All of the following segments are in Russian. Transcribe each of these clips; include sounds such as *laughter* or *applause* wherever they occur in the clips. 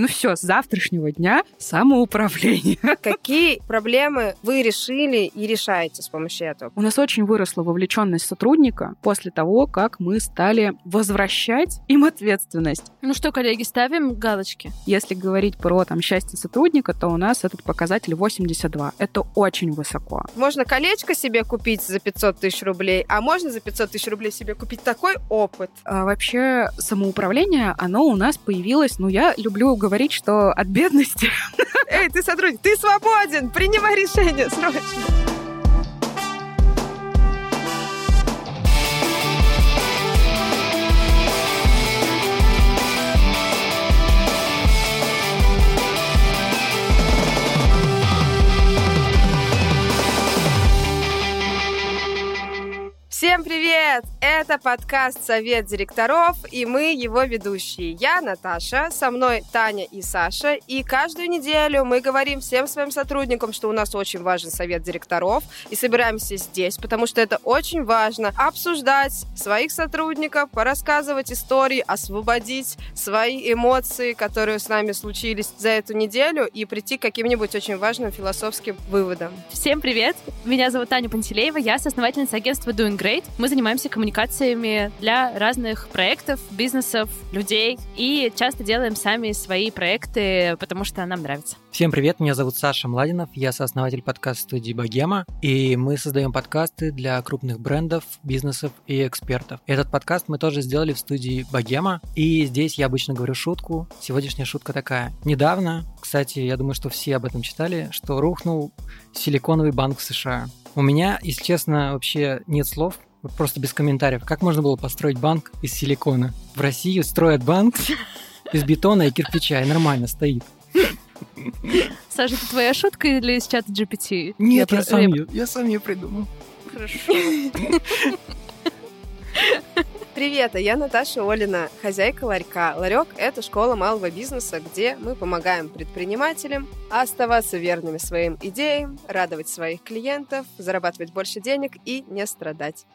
Ну все, с завтрашнего дня самоуправление. *laughs* Какие проблемы вы решили и решаете с помощью этого? У нас очень выросла вовлеченность сотрудника после того, как мы стали возвращать им ответственность. Ну что, коллеги, ставим галочки. Если говорить про там счастье сотрудника, то у нас этот показатель 82. Это очень высоко. Можно колечко себе купить за 500 тысяч рублей, а можно за 500 тысяч рублей себе купить такой опыт. А вообще самоуправление, оно у нас появилось, ну я люблю говорить, что от бедности. *laughs* Эй, ты сотрудник, ты свободен, принимай решение срочно. Всем привет! Это подкаст «Совет директоров» и мы его ведущие. Я Наташа, со мной Таня и Саша. И каждую неделю мы говорим всем своим сотрудникам, что у нас очень важен совет директоров. И собираемся здесь, потому что это очень важно обсуждать своих сотрудников, порассказывать истории, освободить свои эмоции, которые с нами случились за эту неделю и прийти к каким-нибудь очень важным философским выводам. Всем привет! Меня зовут Таня Пантелеева, я соосновательница агентства Doing Great Great. Мы занимаемся коммуникациями для разных проектов, бизнесов, людей и часто делаем сами свои проекты, потому что нам нравится. Всем привет, меня зовут Саша Младинов, я сооснователь подкаст-студии Богема, и мы создаем подкасты для крупных брендов, бизнесов и экспертов. Этот подкаст мы тоже сделали в студии Богема, и здесь я обычно говорю шутку. Сегодняшняя шутка такая. Недавно, кстати, я думаю, что все об этом читали, что рухнул силиконовый банк в США. У меня, если честно, вообще нет слов, просто без комментариев. Как можно было построить банк из силикона? В России строят банк *laughs* из бетона и кирпича, и нормально стоит. Саша, это твоя шутка или из чата GPT? Нет, я, я, сам, ее, я сам ее придумал. Хорошо. *laughs* Привет, а я Наташа Олина, хозяйка ларька. Ларек – это школа малого бизнеса, где мы помогаем предпринимателям оставаться верными своим идеям, радовать своих клиентов, зарабатывать больше денег и не страдать.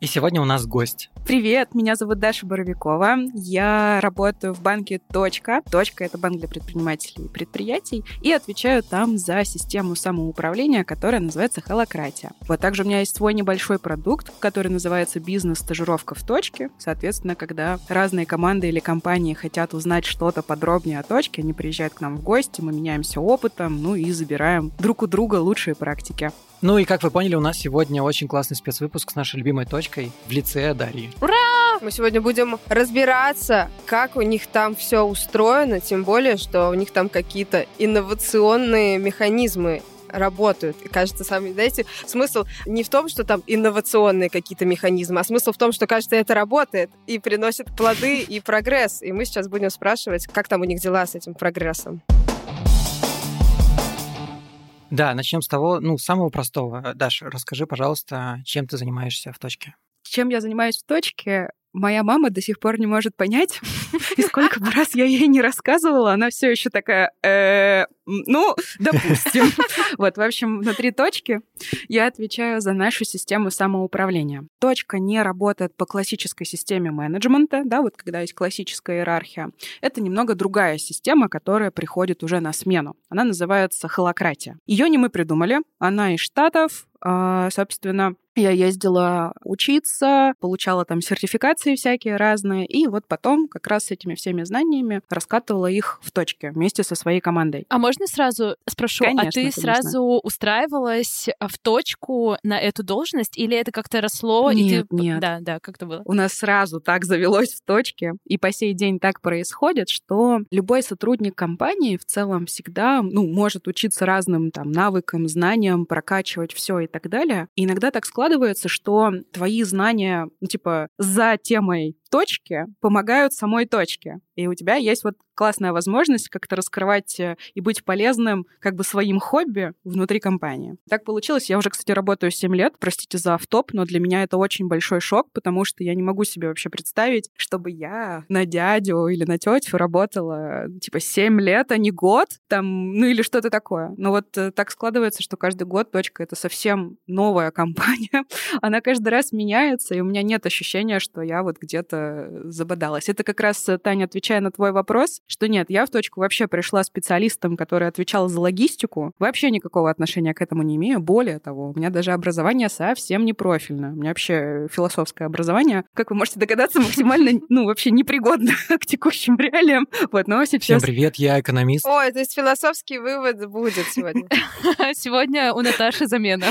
И сегодня у нас гость. Привет, меня зовут Даша Боровикова. Я работаю в банке «Точка». «Точка» — это банк для предпринимателей и предприятий. И отвечаю там за систему самоуправления, которая называется «Холократия». Вот также у меня есть свой небольшой продукт, который называется «Бизнес-стажировка в точке». Соответственно, когда разные команды или компании хотят узнать что-то подробнее о точке, они приезжают к нам в гости, мы меняемся опытом, ну и забираем друг у друга лучшие практики. Ну и как вы поняли, у нас сегодня очень классный спецвыпуск с нашей любимой точкой в лице Дарьи. Ура! Мы сегодня будем разбираться, как у них там все устроено, тем более, что у них там какие-то инновационные механизмы работают. И кажется, сами, знаете, смысл не в том, что там инновационные какие-то механизмы, а смысл в том, что, кажется, это работает и приносит плоды и прогресс. И мы сейчас будем спрашивать, как там у них дела с этим прогрессом. Да, начнем с того, ну, самого простого. Даша, расскажи, пожалуйста, чем ты занимаешься в точке? Чем я занимаюсь в точке? Моя мама до сих пор не может понять, *laughs* и сколько раз я ей не рассказывала, она все еще такая, «Э, ну, *laughs* допустим. *laughs* Вот, в общем, внутри точки я отвечаю за нашу систему самоуправления. Точка не работает по классической системе менеджмента, да, вот когда есть классическая иерархия. Это немного другая система, которая приходит уже на смену. Она называется холократия. Ее не мы придумали, она из Штатов, а, собственно, я ездила учиться, получала там сертификации всякие разные, и вот потом как раз с этими всеми знаниями раскатывала их в точке вместе со своей командой. А можно сразу спрошу, конечно, а ты конечно. сразу устраивалась в точку на эту должность, или это как-то росло? Нет, и ты... нет. Да, да, как это было? У нас сразу так *laughs* завелось в точке, и по сей день так происходит, что любой сотрудник компании в целом всегда ну, может учиться разным там навыкам, знаниям, прокачивать все и так далее. И иногда так складывается, что твои знания, ну, типа, за темой точки помогают самой точке. И у тебя есть вот классная возможность как-то раскрывать э, и быть полезным как бы своим хобби внутри компании. Так получилось. Я уже, кстати, работаю 7 лет. Простите за автоп, но для меня это очень большой шок, потому что я не могу себе вообще представить, чтобы я на дядю или на тетю работала типа 7 лет, а не год, там, ну или что-то такое. Но вот э, так складывается, что каждый год точка — это совсем новая компания. *laughs* Она каждый раз меняется, и у меня нет ощущения, что я вот где-то что-то забодалось. Это как раз, Таня, отвечая на твой вопрос, что нет, я в точку вообще пришла специалистом, который отвечал за логистику. Вообще никакого отношения к этому не имею. Более того, у меня даже образование совсем не профильное. У меня вообще философское образование, как вы можете догадаться, максимально, *laughs* ну, вообще непригодно *laughs* к текущим реалиям. Вот, но сейчас... Всем привет, я экономист. Ой, то есть философский вывод будет сегодня. *laughs* Сегодня у Наташи замена.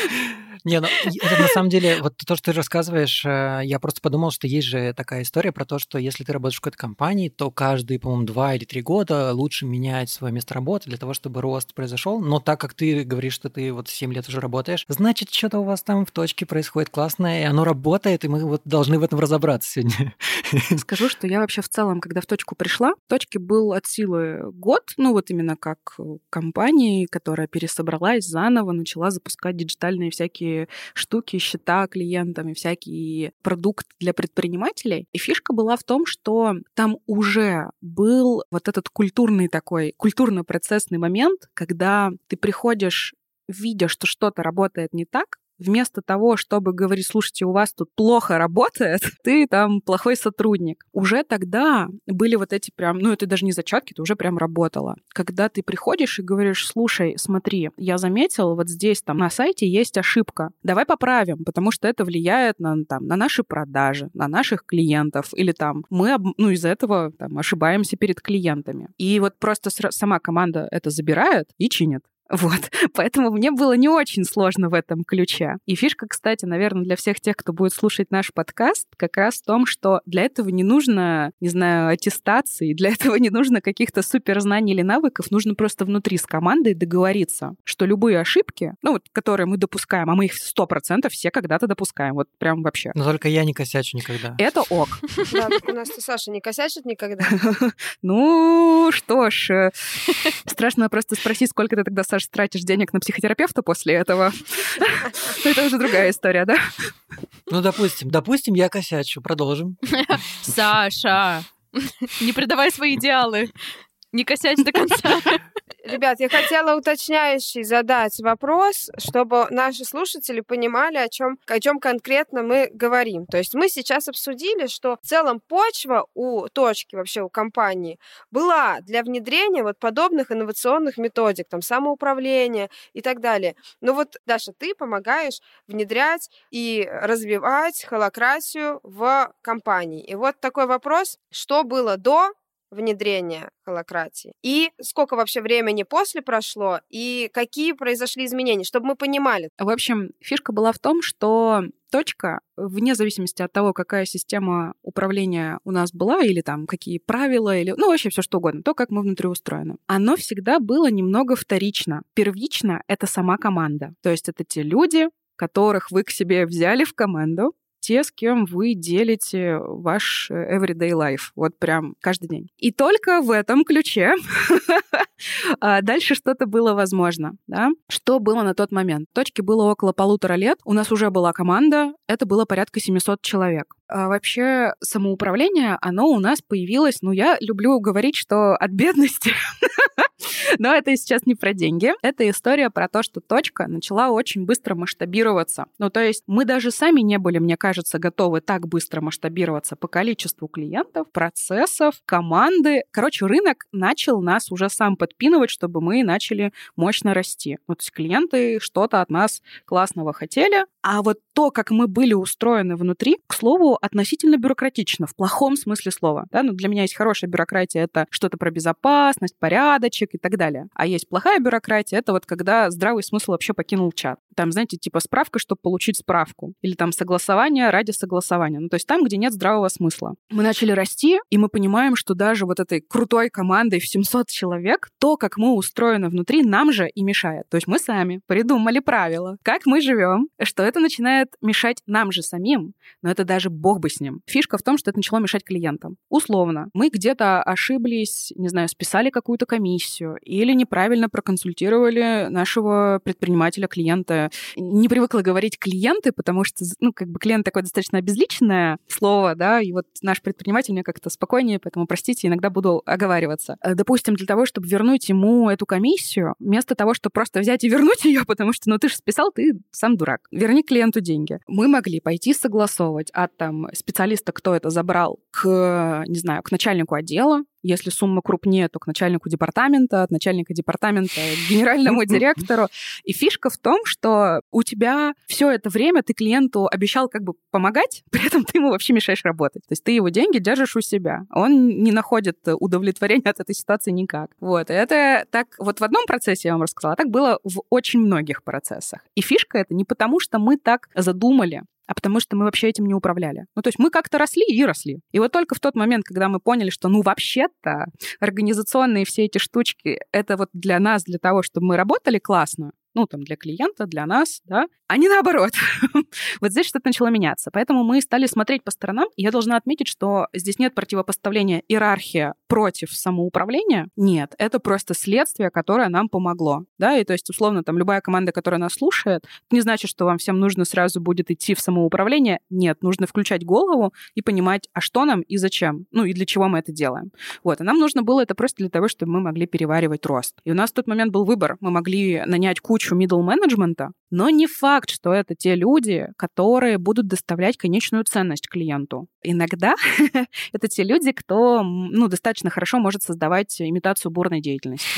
*laughs* Не, ну, это на самом деле, вот то, что ты рассказываешь, э, я просто подумал, что есть же такая история про то, что если ты работаешь в какой-то компании, то каждые, по-моему, два или три года лучше менять свое место работы для того, чтобы рост произошел. Но так как ты говоришь, что ты вот 7 лет уже работаешь, значит, что-то у вас там в точке происходит классное, и оно работает, и мы вот должны в этом разобраться сегодня. *laughs* Скажу, что я вообще в целом, когда в точку пришла, в точке был от силы год, ну вот именно как компании, которая пересобралась заново, начала запускать диджитальные всякие штуки, счета клиентам и всякий продукт для предпринимателей. И фишка была в том, что там уже был вот этот культурный такой, культурно-процессный момент, когда ты приходишь видя, что что-то работает не так, вместо того, чтобы говорить, слушайте, у вас тут плохо работает, *laughs* ты там плохой сотрудник. Уже тогда были вот эти прям, ну это даже не зачатки, это уже прям работало. Когда ты приходишь и говоришь, слушай, смотри, я заметил, вот здесь там на сайте есть ошибка, давай поправим, потому что это влияет на, там, на наши продажи, на наших клиентов, или там мы, ну из-за этого там, ошибаемся перед клиентами. И вот просто сама команда это забирает и чинит. Вот. *laughs* Поэтому мне было не очень сложно в этом ключе. И фишка, кстати, наверное, для всех тех, кто будет слушать наш подкаст, как раз в том, что для этого не нужно, не знаю, аттестации, для *laughs* этого не нужно каких-то суперзнаний или навыков, нужно просто внутри с командой договориться, что любые ошибки, ну вот, которые мы допускаем, а мы их сто процентов все когда-то допускаем, вот прям вообще. Но только я не косячу никогда. Это ок. *laughs* Да, у нас Саша не косячит никогда. Ну, что ж, э, страшно просто спросить, сколько ты тогда, Саша, Саш, тратишь денег на психотерапевта после этого. Это уже другая история, да? Ну, допустим, допустим, я косячу. Продолжим. Саша, не предавай свои идеалы. Не косячь до конца. Ребят, я хотела уточняющий задать вопрос, чтобы наши слушатели понимали, о чем, о чем конкретно мы говорим. То есть мы сейчас обсудили, что в целом почва у точки, вообще у компании, была для внедрения вот подобных инновационных методик, там, самоуправления и так далее. Но вот, Даша, ты помогаешь внедрять и развивать холократию в компании. И вот такой вопрос, что было до внедрения холократии? И сколько вообще времени после прошло? И какие произошли изменения, чтобы мы понимали? В общем, фишка была в том, что точка, вне зависимости от того, какая система управления у нас была, или там какие правила, или, ну, вообще все что угодно, то, как мы внутри устроены, оно всегда было немного вторично. Первично — это сама команда. То есть это те люди, которых вы к себе взяли в команду, те, с кем вы делите ваш э, everyday life, вот прям каждый день. И только в этом ключе *laughs* а дальше что-то было возможно. Да? Что было на тот момент? Точки было около полутора лет, у нас уже была команда, это было порядка 700 человек. А вообще самоуправление, оно у нас появилось, ну, я люблю говорить, что от бедности *laughs* Но это сейчас не про деньги. Это история про то, что точка начала очень быстро масштабироваться. Ну, то есть мы даже сами не были, мне кажется, готовы так быстро масштабироваться по количеству клиентов, процессов, команды. Короче, рынок начал нас уже сам подпинывать, чтобы мы начали мощно расти. Ну, то есть клиенты что-то от нас классного хотели, а вот то, как мы были устроены внутри, к слову, относительно бюрократично, в плохом смысле слова. Да? Ну, для меня есть хорошая бюрократия, это что-то про безопасность, порядочек и так далее. А есть плохая бюрократия, это вот когда здравый смысл вообще покинул чат. Там, знаете, типа справка, чтобы получить справку. Или там согласование ради согласования. Ну, то есть там, где нет здравого смысла. Мы начали расти, и мы понимаем, что даже вот этой крутой командой в 700 человек, то, как мы устроены внутри, нам же и мешает. То есть мы сами придумали правила, как мы живем, что это начинает мешать нам же самим, но это даже бог бы с ним. Фишка в том, что это начало мешать клиентам. Условно, мы где-то ошиблись, не знаю, списали какую-то комиссию, или неправильно проконсультировали нашего предпринимателя, клиента. Не привыкла говорить клиенты, потому что, ну, как бы клиент такое достаточно обезличенное слово, да, и вот наш предприниматель мне как-то спокойнее, поэтому, простите, иногда буду оговариваться. Э, допустим, для того, чтобы вернуть ему эту комиссию, вместо того, чтобы просто взять и вернуть *laughs* ее, потому что, ну, ты же списал, ты сам дурак. Верни клиенту деньги. Мы могли пойти согласовывать от там специалиста, кто это забрал, к, не знаю, к начальнику отдела, если сумма крупнее, то к начальнику департамента, от начальника департамента к генеральному директору. И фишка в том, что у тебя все это время ты клиенту обещал как бы помогать, *laughs* при этом ты ему вообще мешаешь работать. То есть ты его деньги держишь у себя. Он не находит удовлетворения от этой ситуации никак. Вот. И это так вот в одном процессе я вам рассказала, а так было в очень многих процессах. И фишка это не потому, что мы так задумали, а потому что мы вообще этим не управляли. Ну, то есть мы как-то росли и росли. И вот только в тот момент, когда мы поняли, что, ну, вообще-то организационные все эти штучки, это вот для нас, для того, чтобы мы работали классно, ну, там, для клиента, для нас, да, а не наоборот. *laughs* вот здесь что-то начало меняться. Поэтому мы стали смотреть по сторонам, и я должна отметить, что здесь нет противопоставления иерархия против самоуправления. Нет, это просто следствие, которое нам помогло, да, и то есть, условно, там, любая команда, которая нас слушает, не значит, что вам всем нужно сразу будет идти в самоуправление. Нет, нужно включать голову и понимать, а что нам и зачем, ну, и для чего мы это делаем. Вот, и нам нужно было это просто для того, чтобы мы могли переваривать рост. И у нас в тот момент был выбор. Мы могли нанять кучу кучу middle менеджмента, но не факт, что это те люди, которые будут доставлять конечную ценность клиенту. Иногда *laughs* это те люди, кто ну, достаточно хорошо может создавать имитацию бурной деятельности.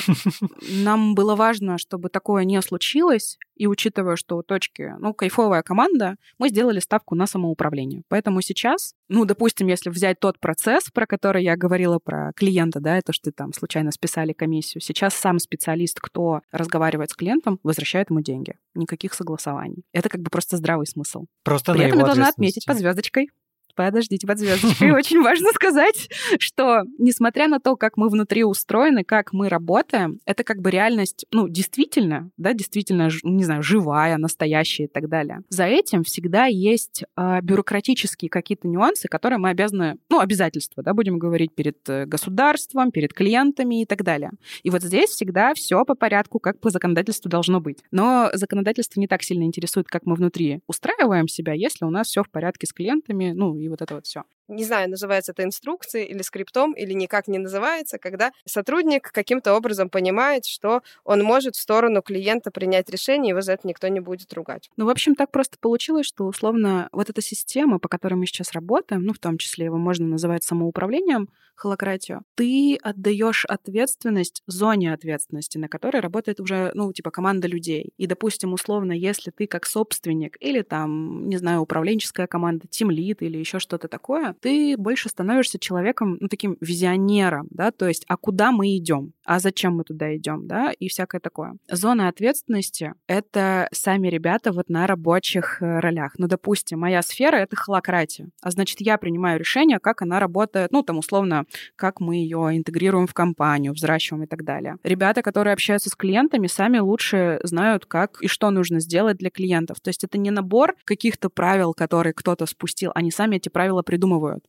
*laughs* Нам было важно, чтобы такое не случилось, и учитывая, что у точки, ну, кайфовая команда, мы сделали ставку на самоуправление. Поэтому сейчас, ну, допустим, если взять тот процесс, про который я говорила про клиента, да, это что ты там случайно списали комиссию, сейчас сам специалист, кто разговаривает с клиентом, возвращает ему деньги. Никаких согласований. Это как бы просто здравый смысл. Просто При этом я должна отметить под звездочкой, Подождите, под звездочкой. *laughs* Очень важно сказать, что несмотря на то, как мы внутри устроены, как мы работаем, это как бы реальность, ну, действительно, да, действительно, не знаю, живая, настоящая и так далее. За этим всегда есть э, бюрократические какие-то нюансы, которые мы обязаны, ну, обязательства, да, будем говорить перед э, государством, перед клиентами и так далее. И вот здесь всегда все по порядку, как по законодательству должно быть. Но законодательство не так сильно интересует, как мы внутри устраиваем себя, если у нас все в порядке с клиентами, ну, и вот это вот все не знаю, называется это инструкцией или скриптом, или никак не называется, когда сотрудник каким-то образом понимает, что он может в сторону клиента принять решение, его за это никто не будет ругать. Ну, в общем, так просто получилось, что условно вот эта система, по которой мы сейчас работаем, ну, в том числе его можно называть самоуправлением, холократию, ты отдаешь ответственность зоне ответственности, на которой работает уже, ну, типа команда людей. И, допустим, условно, если ты как собственник или там, не знаю, управленческая команда, тимлит или еще что-то такое, ты больше становишься человеком, ну, таким визионером, да, то есть, а куда мы идем, а зачем мы туда идем, да, и всякое такое. Зона ответственности — это сами ребята вот на рабочих э, ролях. Ну, допустим, моя сфера — это холократия, а значит, я принимаю решение, как она работает, ну, там, условно, как мы ее интегрируем в компанию, взращиваем и так далее. Ребята, которые общаются с клиентами, сами лучше знают, как и что нужно сделать для клиентов. То есть это не набор каких-то правил, которые кто-то спустил, они сами эти правила придумывают делают.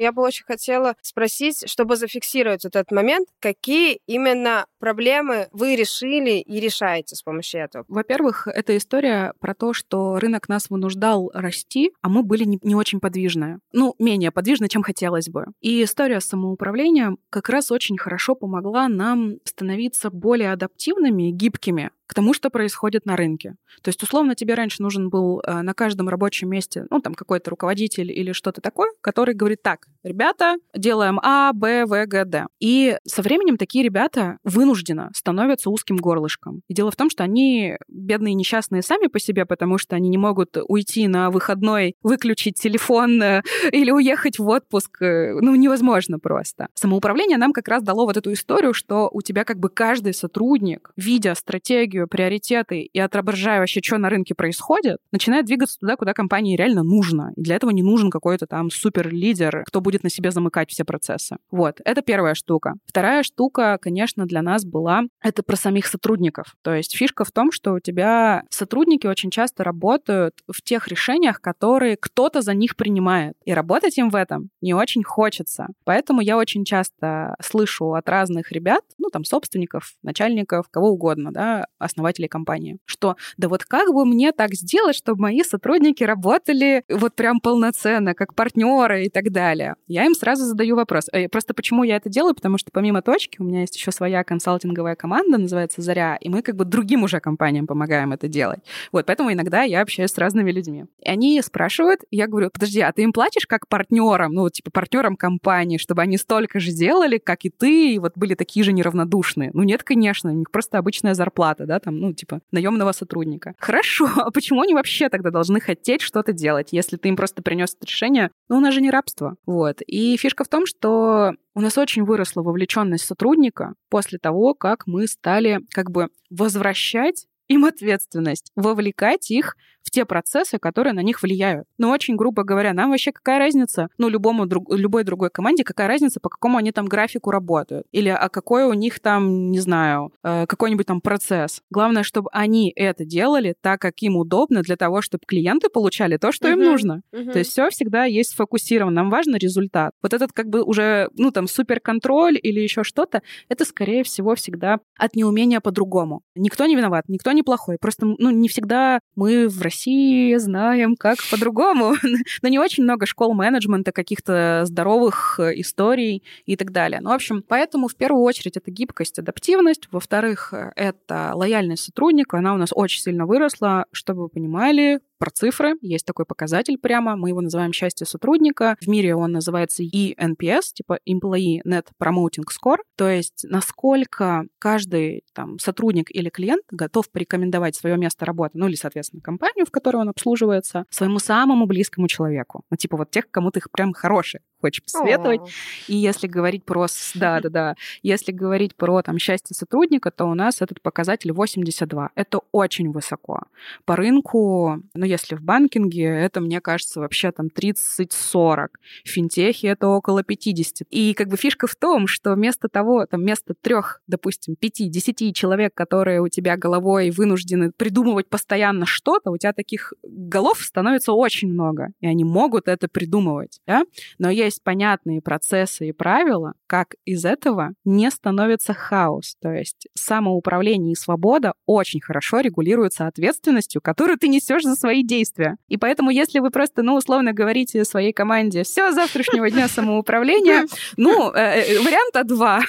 Я бы очень хотела спросить, чтобы зафиксировать вот этот момент, какие именно проблемы вы решили и решаете с помощью этого? Во-первых, это история про то, что рынок нас вынуждал расти, а мы были не, не очень подвижны. Ну, менее подвижны, чем хотелось бы. И история с самоуправлением как раз очень хорошо помогла нам становиться более адаптивными, гибкими к тому, что происходит на рынке. То есть, условно, тебе раньше нужен был э, на каждом рабочем месте, ну, там, какой-то руководитель или что-то такое, который говорит, так, ребята, делаем А, Б, В, Г, Д. И со временем такие ребята вынужденно становятся узким горлышком. И дело в том, что они бедные несчастные сами по себе, потому что они не могут уйти на выходной, выключить телефон э, или уехать в отпуск. Э, ну, невозможно просто. Самоуправление нам как раз дало вот эту историю, что у тебя как бы каждый сотрудник, видя стратегию, стратегию, приоритеты и отображая вообще, что на рынке происходит, начинает двигаться туда, куда компании реально нужно. И для этого не нужен какой-то там супер-лидер, кто будет на себе замыкать все процессы. Вот, это первая штука. Вторая штука, конечно, для нас была, это про самих сотрудников. То есть фишка в том, что у тебя сотрудники очень часто работают в тех решениях, которые кто-то за них принимает. И работать им в этом не очень хочется. Поэтому я очень часто слышу от разных ребят, ну, там, собственников, начальников, кого угодно, да, основателей компании, что да вот как бы мне так сделать, чтобы мои сотрудники работали вот прям полноценно, как партнеры и так далее. Я им сразу задаю вопрос. Э, просто почему я это делаю? Потому что помимо точки у меня есть еще своя консалтинговая команда, называется «Заря», и мы как бы другим уже компаниям помогаем это делать. Вот, поэтому иногда я общаюсь с разными людьми. И они спрашивают, я говорю, подожди, а ты им платишь как партнерам, ну, типа партнерам компании, чтобы они столько же делали, как и ты, и вот были такие же неравнодушные? Ну, нет, конечно, у них просто обычная зарплата, да, там, ну, типа, наемного сотрудника. Хорошо, *laughs* а почему они вообще тогда должны хотеть что-то делать, если ты им просто принес это решение? Ну, у нас же не рабство. Вот. И фишка в том, что у нас очень выросла вовлеченность сотрудника после того, как мы стали как бы возвращать им ответственность, вовлекать их в те процессы, которые на них влияют. Но очень грубо говоря, нам вообще какая разница, ну, любому, друг, любой другой команде, какая разница, по какому они там графику работают, или а какой у них там, не знаю, э, какой-нибудь там процесс. Главное, чтобы они это делали так, как им удобно, для того, чтобы клиенты получали то, что uh-huh. им нужно. Uh-huh. То есть все всегда есть сфокусировано. Нам важен результат. Вот этот как бы уже, ну, там, суперконтроль или еще что-то, это, скорее всего, всегда от неумения по-другому. Никто не виноват, никто не плохой. Просто, ну, не всегда мы в России России знаем, как по-другому. *laughs* Но не очень много школ менеджмента, каких-то здоровых э, историй и так далее. Ну, в общем, поэтому в первую очередь это гибкость, адаптивность. Во-вторых, э, это лояльность сотрудника. Она у нас очень сильно выросла. Чтобы вы понимали, про цифры. Есть такой показатель прямо, мы его называем счастье сотрудника. В мире он называется ENPS, типа Employee Net Promoting Score, то есть насколько каждый там, сотрудник или клиент готов порекомендовать свое место работы, ну или, соответственно, компанию, в которой он обслуживается, своему самому близкому человеку. Ну, типа вот тех, кому ты прям хороший хочешь посоветовать. О. И если говорить про... Да, *laughs* да, да. Если говорить про там счастье сотрудника, то у нас этот показатель 82. Это очень высоко. По рынку, ну, если в банкинге, это, мне кажется, вообще там 30-40. В финтехе это около 50. И как бы фишка в том, что вместо того, там, вместо трех, допустим, 5-10 человек, которые у тебя головой вынуждены придумывать постоянно что-то, у тебя таких голов становится очень много, и они могут это придумывать, да? Но есть понятные процессы и правила, как из этого не становится хаос. То есть самоуправление и свобода очень хорошо регулируются ответственностью, которую ты несешь за свои действия. И поэтому, если вы просто, ну, условно говорите своей команде, все, завтрашнего дня самоуправления, *laughs* ну, э, э, варианта два.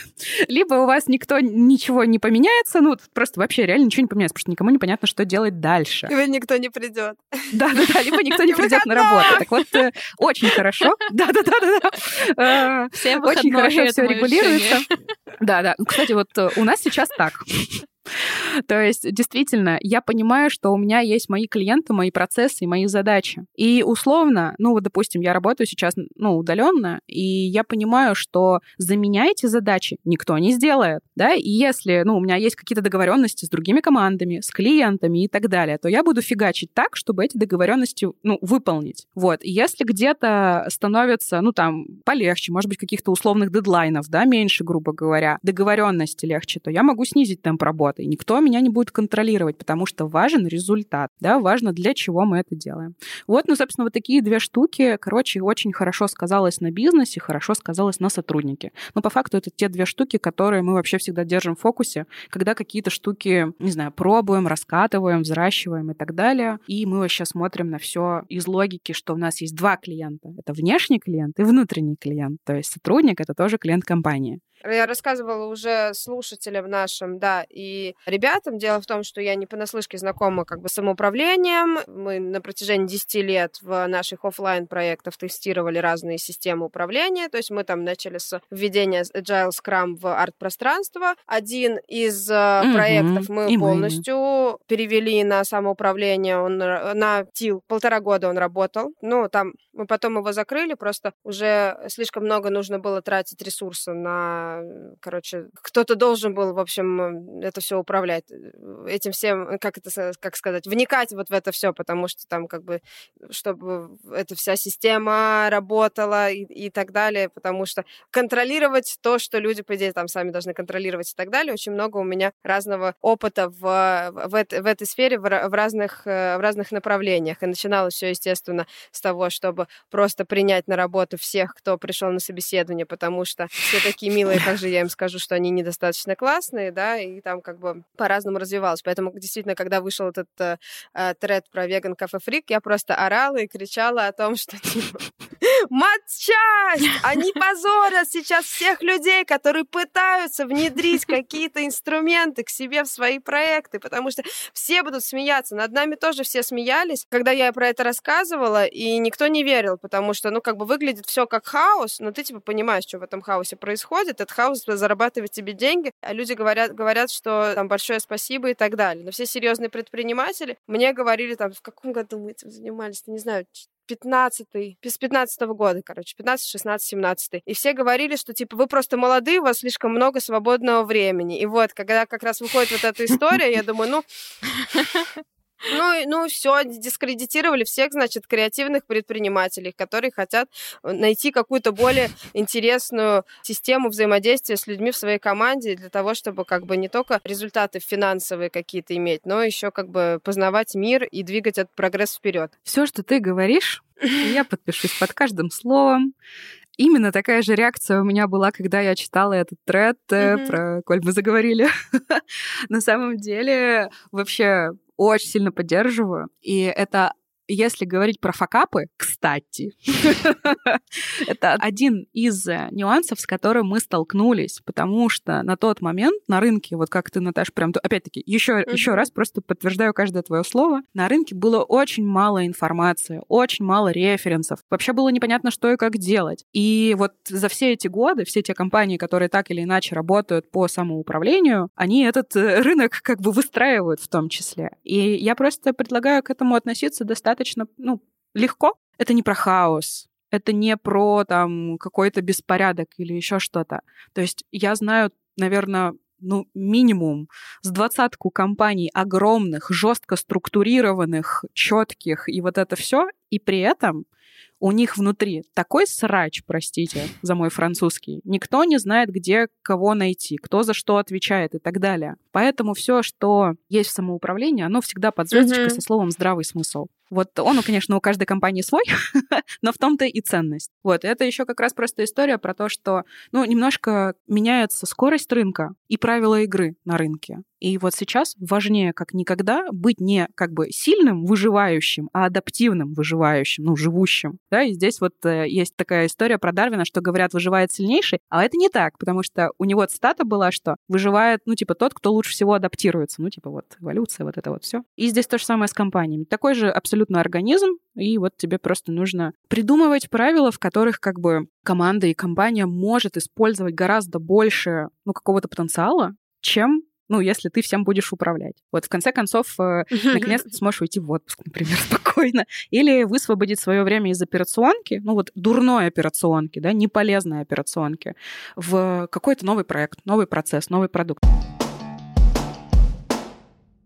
Либо у вас никто ничего не поменяется, ну, просто вообще реально ничего не поменяется, потому что никому непонятно, что делать дальше. Либо никто не придет. Да-да-да, либо никто не придет на работу. Так вот, э, очень хорошо. Да-да-да. *laughs* Всем Очень хорошо все регулируется. Да-да. Кстати, вот у нас сейчас так. *laughs* То есть, действительно, я понимаю, что у меня есть мои клиенты, мои процессы и мои задачи. И условно, ну, вот, допустим, я работаю сейчас, ну, удаленно, и я понимаю, что за меня эти задачи никто не сделает, да, и если, ну, у меня есть какие-то договоренности с другими командами, с клиентами и так далее, то я буду фигачить так, чтобы эти договоренности, ну, выполнить. Вот. И если где-то становится, ну, там, полегче, может быть, каких-то условных дедлайнов, да, меньше, грубо говоря, договоренности легче, то я могу снизить темп работы. И никто меня не будет контролировать, потому что важен результат, да, важно, для чего мы это делаем. Вот, ну, собственно, вот такие две штуки, короче, очень хорошо сказалось на бизнесе, хорошо сказалось на сотруднике. Но по факту это те две штуки, которые мы вообще всегда держим в фокусе, когда какие-то штуки, не знаю, пробуем, раскатываем, взращиваем и так далее. И мы вообще смотрим на все из логики, что у нас есть два клиента. Это внешний клиент и внутренний клиент. То есть сотрудник — это тоже клиент компании. Я рассказывала уже слушателям нашим, да, и ребятам. Дело в том, что я не понаслышке знакома как бы с самоуправлением. Мы на протяжении 10 лет в наших офлайн проектах тестировали разные системы управления. То есть мы там начали с введения Agile Scrum в арт-пространство. Один из mm-hmm. проектов мы и полностью мы. перевели на самоуправление. Он на ТИЛ полтора года он работал. Ну, там мы потом его закрыли, просто уже слишком много нужно было тратить ресурса на короче, кто-то должен был, в общем, это все управлять, этим всем, как это, как сказать, вникать вот в это все, потому что там как бы, чтобы эта вся система работала и, и так далее, потому что контролировать то, что люди, по идее, там сами должны контролировать и так далее, очень много у меня разного опыта в, в, в этой сфере, в, в, разных, э, в разных направлениях. И начиналось все, естественно, с того, чтобы просто принять на работу всех, кто пришел на собеседование, потому что все такие милые, как же я им скажу, что они недостаточно классные, да, и там как бы по-разному развивалось. Поэтому действительно, когда вышел этот э, э тред про веган кафе фрик, я просто орала и кричала о том, что типа матчасть! Они позорят сейчас всех людей, которые пытаются внедрить какие-то инструменты к себе в свои проекты, потому что все будут смеяться. Над нами тоже все смеялись, когда я про это рассказывала, и никто не верил, потому что, ну, как бы выглядит все как хаос, но ты, типа, понимаешь, что в этом хаосе происходит. Этот хаос зарабатывает тебе деньги, а люди говорят, говорят, что там большое спасибо и так далее. Но все серьезные предприниматели мне говорили там, в каком году мы этим занимались, не знаю, 15 с 15 -го года, короче, 15, 16, 17 И все говорили, что, типа, вы просто молодые, у вас слишком много свободного времени. И вот, когда как раз выходит вот эта история, я думаю, ну, ну, ну все, дискредитировали всех, значит, креативных предпринимателей, которые хотят э, найти какую-то более интересную систему взаимодействия с людьми в своей команде для того, чтобы как бы не только результаты финансовые какие-то иметь, но еще как бы познавать мир и двигать этот прогресс вперед. Все, что ты говоришь, я подпишусь под каждым словом. Именно такая же реакция у меня была, когда я читала этот тред mm-hmm. про коль мы заговорили. *laughs* На самом деле, вообще очень сильно поддерживаю. И это если говорить про факапы, кстати, *laughs* это один из э, нюансов, с которым мы столкнулись, потому что на тот момент на рынке, вот как ты, Наташа, прям, опять-таки, еще, еще раз просто подтверждаю каждое твое слово, на рынке было очень мало информации, очень мало референсов. Вообще было непонятно, что и как делать. И вот за все эти годы, все те компании, которые так или иначе работают по самоуправлению, они этот э, рынок как бы выстраивают в том числе. И я просто предлагаю к этому относиться достаточно достаточно ну, легко. Это не про хаос, это не про там какой-то беспорядок или еще что-то. То есть я знаю, наверное, ну, минимум с двадцатку компаний огромных, жестко структурированных, четких, и вот это все, и при этом у них внутри такой срач, простите за мой французский. Никто не знает, где кого найти, кто за что отвечает и так далее. Поэтому все, что есть в самоуправлении, оно всегда под звездочкой mm-hmm. со словом здравый смысл. Вот он, конечно, у каждой компании свой, *laughs* но в том-то и ценность. Вот, это еще как раз просто история про то, что, ну, немножко меняется скорость рынка и правила игры на рынке. И вот сейчас важнее как никогда быть не как бы сильным выживающим, а адаптивным выживающим, ну, живущим. Да, и здесь вот э, есть такая история про Дарвина, что говорят, выживает сильнейший, а это не так, потому что у него цитата была, что выживает, ну, типа, тот, кто лучше всего адаптируется. Ну, типа, вот эволюция, вот это вот все. И здесь то же самое с компаниями. Такой же абсолютно организм, и вот тебе просто нужно придумывать правила, в которых как бы команда и компания может использовать гораздо больше, ну, какого-то потенциала, чем ну, если ты всем будешь управлять. Вот в конце концов, э, *laughs* наконец то сможешь уйти в отпуск, например, *laughs* спокойно. Или высвободить свое время из операционки, ну вот дурной операционки, да, неполезной операционки, в какой-то новый проект, новый процесс, новый продукт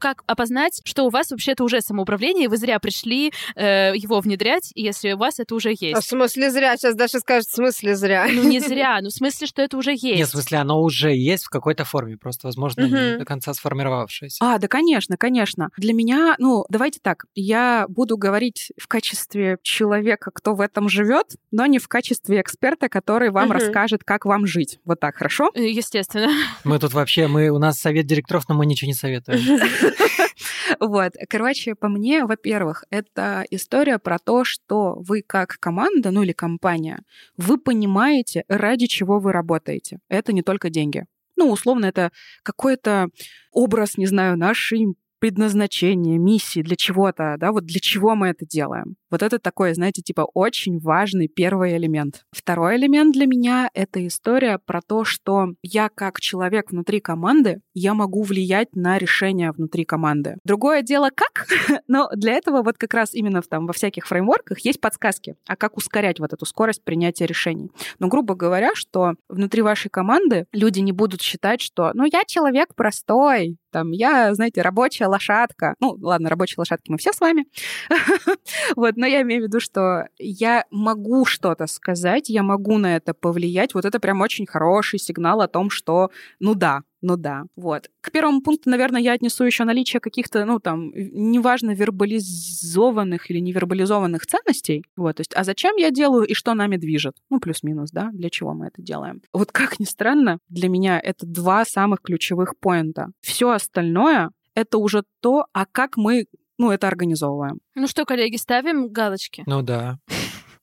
как опознать, что у вас вообще это уже самоуправление, и вы зря пришли э, его внедрять, если у вас это уже есть. А в смысле зря? Сейчас Даша скажет, в смысле зря? Ну, не зря, ну, в смысле, что это уже есть. Нет, в смысле, оно уже есть в какой-то форме, просто, возможно, не до конца сформировавшееся. А, да, конечно, конечно. Для меня, ну, давайте так, я буду говорить в качестве человека, кто в этом живет, но не в качестве эксперта, который вам расскажет, как вам жить. Вот так, хорошо? Естественно. Мы тут вообще, мы, у нас совет директоров, но мы ничего не советуем. *laughs* *laughs* Вот. Короче, по мне, во-первых, это история про то, что вы как команда, ну или компания, вы понимаете, ради чего вы работаете. Это не только деньги. Ну, условно, это какой-то образ, не знаю, нашей предназначения, миссии, для чего-то, да, вот для чего мы это делаем. Вот это такой, знаете, типа очень важный первый элемент. Второй элемент для меня — это история про то, что я как человек внутри команды, я могу влиять на решения внутри команды. Другое дело как, *laughs* но для этого вот как раз именно в, там, во всяких фреймворках есть подсказки, а как ускорять вот эту скорость принятия решений. Но, грубо говоря, что внутри вашей команды люди не будут считать, что, ну, я человек простой, там, я, знаете, рабочая лошадка. Ну, ладно, рабочие лошадки мы все с вами. *laughs* вот, но я имею в виду, что я могу что-то сказать, я могу на это повлиять. Вот это прям очень хороший сигнал о том, что, ну да, ну да, вот. К первому пункту, наверное, я отнесу еще наличие каких-то, ну там, неважно, вербализованных или невербализованных ценностей. Вот, то есть, а зачем я делаю и что нами движет? Ну, плюс-минус, да, для чего мы это делаем. Вот как ни странно, для меня это два самых ключевых поинта. Все остальное — это уже то, а как мы ну, это организовываем. Ну что, коллеги, ставим галочки? Ну да.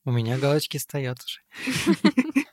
У меня галочки стоят уже. *laughs*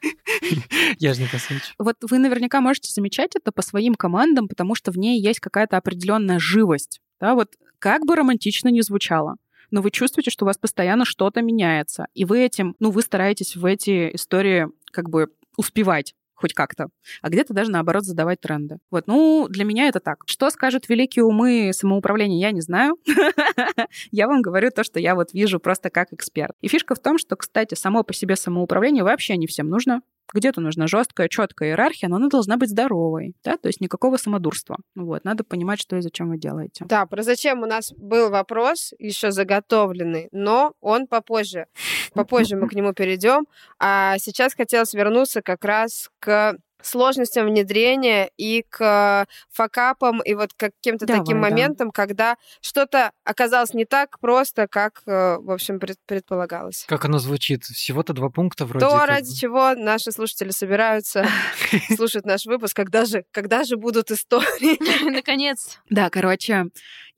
*laughs* Я же не космич. Вот вы наверняка можете замечать это по своим командам, потому что в ней есть какая-то определенная живость. Да, вот как бы романтично ни звучало, но вы чувствуете, что у вас постоянно что-то меняется, и вы этим, ну, вы стараетесь в эти истории как бы успевать хоть как-то, а где-то даже наоборот задавать тренды. Вот, ну, для меня это так. Что скажут великие умы самоуправления, я не знаю. *laughs* Я вам говорю то, что я вот вижу просто как эксперт. И фишка в том, что, кстати, само по себе самоуправление вообще не всем нужно. Где-то нужна жесткая, четкая иерархия, но она должна быть здоровой, да, то есть никакого самодурства. Вот, надо понимать, что и зачем вы делаете. Да, про зачем у нас был вопрос еще заготовленный, но он попозже. Попозже мы к нему перейдем. А сейчас хотелось вернуться как раз к сложностям внедрения и к факапам и вот к каким-то Давай, таким моментам, да. когда что-то оказалось не так просто, как, э, в общем, предполагалось. Как оно звучит? Всего-то два пункта вроде. То, ради бы. чего наши слушатели собираются *laughs* слушать наш выпуск, когда же, когда же будут истории? *laughs* Наконец. Да, короче,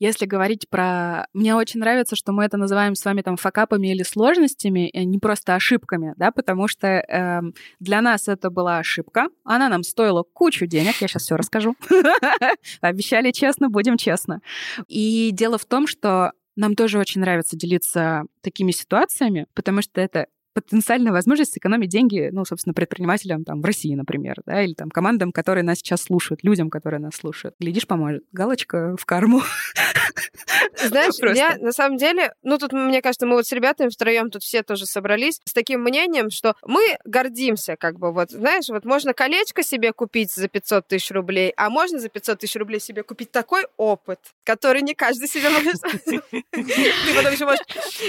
если говорить про... Мне очень нравится, что мы это называем с вами там факапами или сложностями, э, не просто ошибками, да, потому что э, для нас это была ошибка, она нам стоила кучу денег, я сейчас все расскажу. *laughs* Обещали честно, будем честно. И дело в том, что нам тоже очень нравится делиться такими ситуациями, потому что это потенциальная возможность сэкономить деньги, ну, собственно, предпринимателям там в России, например, да, или там командам, которые нас сейчас слушают, людям, которые нас слушают. Глядишь, поможет. Галочка в карму. Знаешь, *laughs* я на самом деле, ну, тут, мне кажется, мы вот с ребятами втроем тут все тоже собрались с таким мнением, что мы гордимся, как бы, вот, знаешь, вот можно колечко себе купить за 500 тысяч рублей, а можно за 500 тысяч рублей себе купить такой опыт, который не каждый себе может... *laughs* Ты потом еще можешь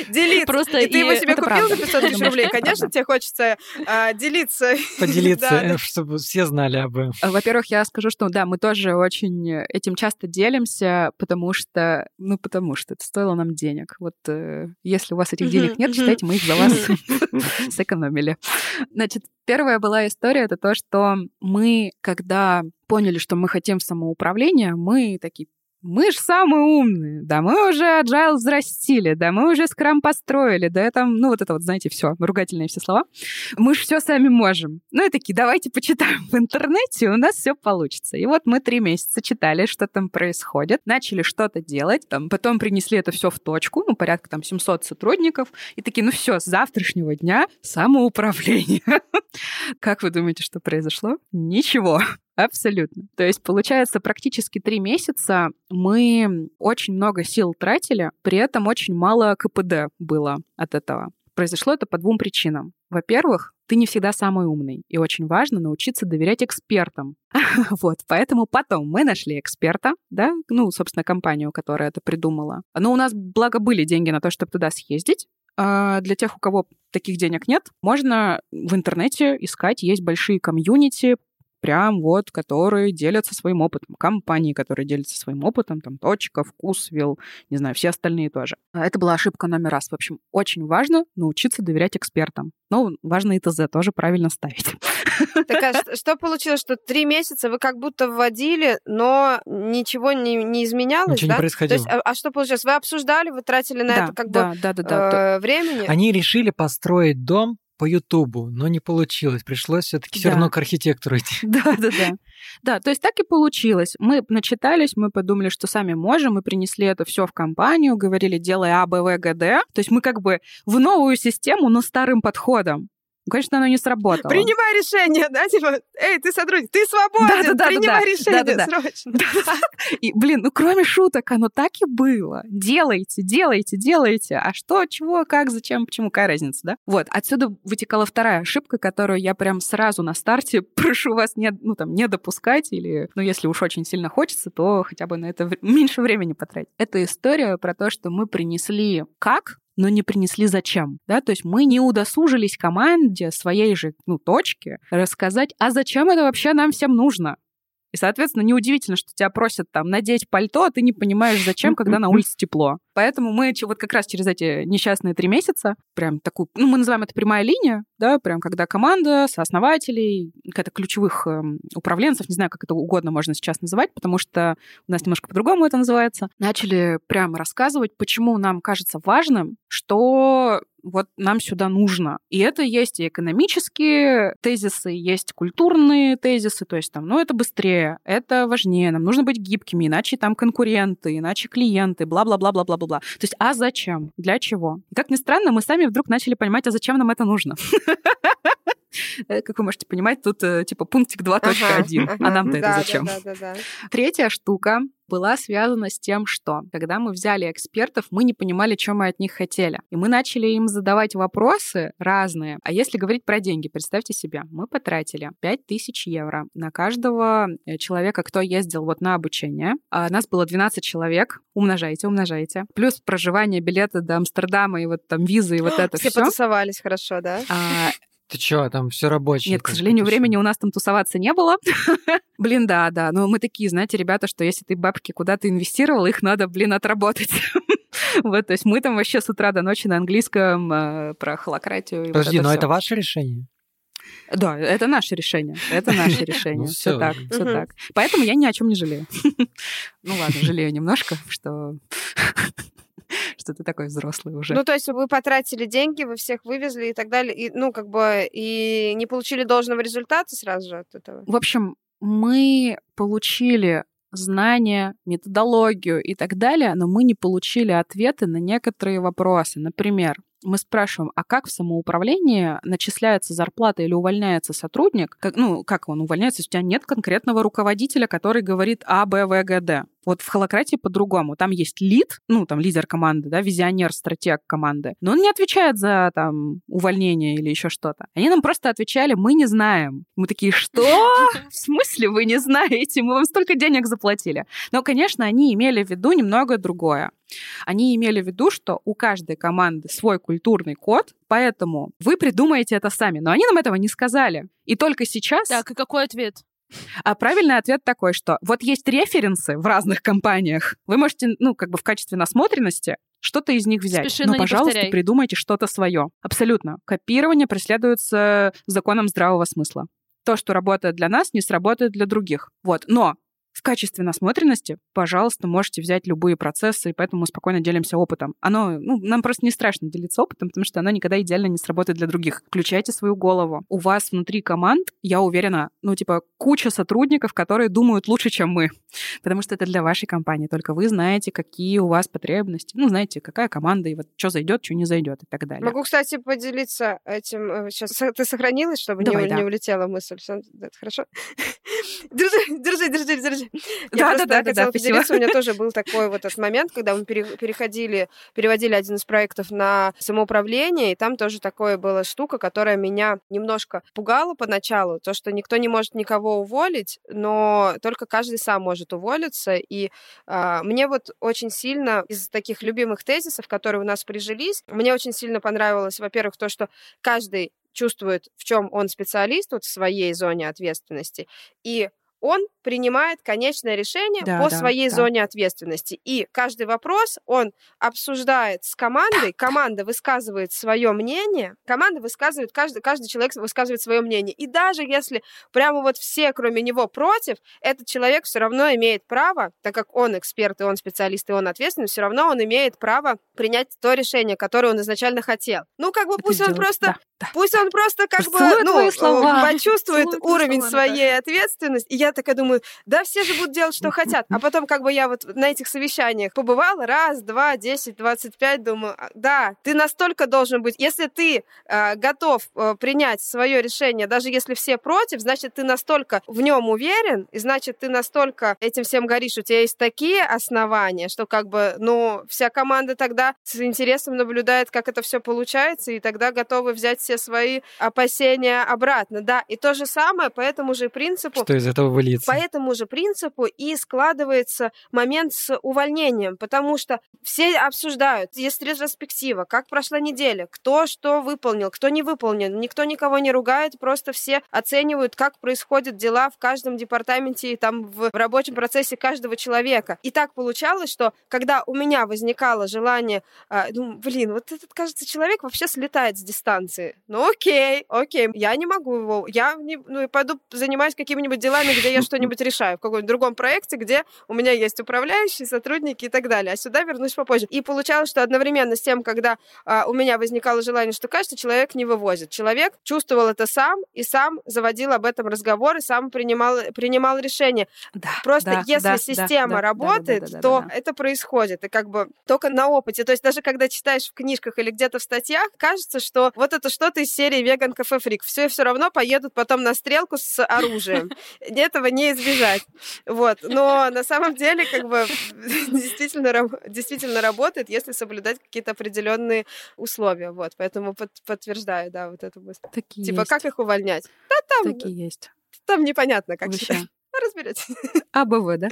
делиться. Просто и ты его себе купил за 500 тысяч рублей, конечно, тебе хочется а, делиться. *laughs* Поделиться, чтобы все знали об этом. Во-первых, я скажу, что да, мы тоже очень этим часто делимся, потому что, ну, потому что это стоило нам денег. Вот э, если у вас этих денег нет, считайте, мы их за вас *laughs* *laughs* сэкономили. Значит, первая была история, это то, что мы, когда поняли, что мы хотим самоуправления, мы такие мы же самые умные, да мы уже agile взрастили, да мы уже скрам построили, да это, ну вот это вот, знаете, все, ругательные все слова. Мы же все сами можем. Ну и такие, давайте почитаем в интернете, у нас все получится. И вот мы три месяца читали, что там происходит, начали что-то делать, там, потом принесли это все в точку, ну порядка там 700 сотрудников, и такие, ну все, с завтрашнего дня самоуправление. *laughs* Как вы думаете, что произошло? Ничего. Абсолютно. То есть, получается, практически три месяца мы очень много сил тратили, при этом очень мало КПД было от этого. Произошло это по двум причинам. Во-первых, ты не всегда самый умный, и очень важно научиться доверять экспертам. *laughs* вот, поэтому потом мы нашли эксперта, да, ну, собственно, компанию, которая это придумала. Но у нас, благо, были деньги на то, чтобы туда съездить, а для тех, у кого таких денег нет, можно в интернете искать, есть большие комьюнити прям вот, которые делятся своим опытом. Компании, которые делятся своим опытом, там, Точка, Вкусвилл, не знаю, все остальные тоже. А это была ошибка номер раз. В общем, очень важно научиться доверять экспертам. Ну, важно и ТЗ тоже правильно ставить. Так а *laughs* что получилось, что три месяца вы как будто вводили, но ничего не, не изменялось, Ничего да? не происходило. То есть, а, а что получилось? Вы обсуждали, вы тратили на да, это как да, бы да, да, да. Э, времени? Они решили построить дом по Ютубу, но не получилось. Пришлось все-таки все Да. равно к архитектору идти. *laughs* Да, да, да. Да, то есть так и получилось. Мы начитались, мы подумали, что сами можем, мы принесли это все в компанию, говорили, делай А, Б, В, Г, Д. То есть мы как бы в новую систему, но старым подходом. Ну, Конечно, оно не сработало. Принимай решение, да, типа, эй, ты сотрудник, ты свободен, Да-да-да-да-да. принимай решение Да-да-да. срочно. И, блин, ну кроме шуток, оно так и было. Делайте, делайте, делайте. А что, чего, как, зачем, почему, какая разница, да? Вот, отсюда вытекала вторая ошибка, которую я прям сразу на старте *laughs* прошу вас не, ну, там, не допускать или, ну, если уж очень сильно хочется, то хотя бы на это меньше времени потратить. Это история про то, что мы принесли как, но не принесли зачем, да, то есть мы не удосужились команде своей же, ну, точки рассказать, а зачем это вообще нам всем нужно? И, соответственно, неудивительно, что тебя просят там надеть пальто, а ты не понимаешь, зачем, когда на улице тепло. Поэтому мы вот как раз через эти несчастные три месяца, прям такую, ну, мы называем это прямая линия, да, прям когда команда сооснователей, какая-то ключевых эм, управленцев, не знаю, как это угодно можно сейчас называть, потому что у нас немножко по-другому это называется, начали прямо рассказывать, почему нам кажется важным, что вот нам сюда нужно. И это есть и экономические тезисы, есть культурные тезисы, то есть там, ну, это быстрее, это важнее, нам нужно быть гибкими, иначе там конкуренты, иначе клиенты, бла-бла-бла-бла-бла-бла. То есть, а зачем? Для чего? И как ни странно, мы сами вдруг начали понимать, а зачем нам это нужно? *laughs* Э, Как вы можете понимать, тут э, типа пунктик 2.1. Ага, А нам-то ага. это зачем? Третья штука была связана с тем, что когда мы взяли экспертов, мы не понимали, что мы от них хотели. И мы начали им задавать вопросы разные. А если говорить про деньги, представьте себе, мы потратили 5000 евро на каждого э, человека, кто ездил вот на обучение. А нас было 12 человек. Умножайте, умножайте. Плюс проживание, билеты до Амстердама и вот там визы и вот *gasps* это Все все. потусовались хорошо, да? Ты чё, там все рабочее. Нет, к сожалению, времени у нас там тусоваться не было. *laughs* Блин, да, да. Но мы такие, знаете, ребята, что если ты бабки куда-то инвестировал, их надо, блин, отработать. *laughs* Вот, то есть мы там вообще с утра до ночи на английском э, про холократию. вот Подожди, это но всё. это ваше решение? Да, это наше решение. Это наше *laughs* решение. Ну Все так, все так. Поэтому я ни о чем не жалею. Ну ладно, жалею немножко, что *laughs* что ты такой взрослый уже. Ну, то есть вы потратили деньги, вы всех вывезли и так далее, и, ну, как бы, и не получили должного результата сразу же от этого? В общем, мы получили знания, методологию и так далее, но мы не получили ответы на некоторые вопросы. Например, мы спрашиваем, а как в самоуправлении начисляется зарплата или увольняется сотрудник? Как, ну, как он увольняется, если у тебя нет конкретного руководителя, который говорит А, Б, В, Г, Д. Вот в холократии по-другому. Там есть лид, ну, там, лидер команды, да, визионер, стратег команды. Но он не отвечает за, там, увольнение или еще что-то. Они нам просто отвечали, мы не знаем. Мы такие, что? В смысле вы не знаете? Мы вам столько денег заплатили. Но, конечно, они имели в виду немного другое. Они имели в виду, что у каждой команды свой культурный код, поэтому вы придумаете это сами. Но они нам этого не сказали. И только сейчас... Так, и какой ответ? А правильный ответ такой, что вот есть референсы в разных компаниях. Вы можете, ну, как бы в качестве насмотренности что-то из них взять. Спеши, но, но пожалуйста, повторяй. придумайте что-то свое. Абсолютно. Копирование преследуется законом здравого смысла. То, что работает для нас, не сработает для других. Вот. Но в качестве насмотренности, пожалуйста, можете взять любые процессы, и поэтому мы спокойно делимся опытом. Оно, ну, нам просто не страшно делиться опытом, потому что оно никогда идеально не сработает для других. Включайте свою голову. У вас внутри команд, я уверена, ну, типа, куча сотрудников, которые думают лучше, чем мы. *laughs* Потому что это для вашей компании. Только вы знаете, какие у вас потребности. Ну, знаете, какая команда, и вот что зайдет, что не зайдет, и так далее. Могу, кстати, поделиться этим. Сейчас *laughs* ты сохранилась, чтобы Давай, не, да. не улетела мысль. Это хорошо. *laughs* Держи, держи, держи, держи. *laughs* Я да, да, да, хотела да, спасибо. У меня тоже был *laughs* такой вот этот момент, когда мы пере- переходили, переводили один из проектов на самоуправление, и там тоже такое была штука, которая меня немножко пугала поначалу, то, что никто не может никого уволить, но только каждый сам может уволиться. И а, мне вот очень сильно из таких любимых тезисов, которые у нас прижились, мне очень сильно понравилось, во-первых, то, что каждый чувствует, в чем он специалист вот в своей зоне ответственности, и он принимает конечное решение Да, по да, своей да. зоне ответственности. И каждый вопрос он обсуждает с командой, команда высказывает свое мнение, команда высказывает, каждый, каждый человек высказывает свое мнение. И даже если прямо вот все, кроме него, против, этот человек все равно имеет право, так как он эксперт, и он специалист, и он ответственный, все равно он имеет право принять то решение, которое он изначально хотел. Ну, как бы Это пусть он сделать, просто да. Пусть он просто как бы ну, слова. почувствует Целую уровень слова, своей ответственности. И я такая думаю, да, все же будут делать, что хотят. А потом как бы я вот на этих совещаниях побывала раз, два, десять, двадцать пять, думаю, «А, да, ты настолько должен быть. Если ты э, готов э, принять свое решение, даже если все против, значит, ты настолько в нем уверен, и значит, ты настолько этим всем горишь, у тебя есть такие основания, что как бы, ну, вся команда тогда с интересом наблюдает, как это все получается, и тогда готовы взять все свои опасения обратно. Да, и то же самое по этому же принципу... Что из этого выльется? По этому же принципу и складывается момент с увольнением, потому что все обсуждают, есть ретроспектива, как прошла неделя, кто что выполнил, кто не выполнил, никто никого не ругает, просто все оценивают, как происходят дела в каждом департаменте и там в рабочем процессе каждого человека. И так получалось, что когда у меня возникало желание, э, ну, блин, вот этот, кажется, человек вообще слетает с дистанции. Ну, окей, окей, я не могу его, я не, ну, и пойду занимаюсь какими-нибудь делами, где я *laughs* что-нибудь решаю, в каком-нибудь другом проекте, где у меня есть управляющие, сотрудники и так далее. А сюда вернусь попозже. И получалось, что одновременно с тем, когда э, у меня возникало желание, что, кажется, человек не вывозит. Человек чувствовал это сам и сам заводил об этом разговор и сам принимал, принимал решение. Да, Просто да, если да, система да, работает, да, да, да, то да, да. это происходит. И как бы только на опыте. То есть даже когда читаешь в книжках или где-то в статьях, кажется, что вот это что-то из серии веган кафе фрик. Все все равно поедут потом на стрелку с оружием. *laughs* Этого не избежать. Вот. Но на самом деле как бы *laughs* действительно, действительно работает, если соблюдать какие-то определенные условия. Вот. Поэтому под, подтверждаю, да, вот эту мысль. Такие типа, есть. как их увольнять? Да там... Такие есть. Там непонятно, как Вообще. Разберетесь. *laughs* АБВ, да?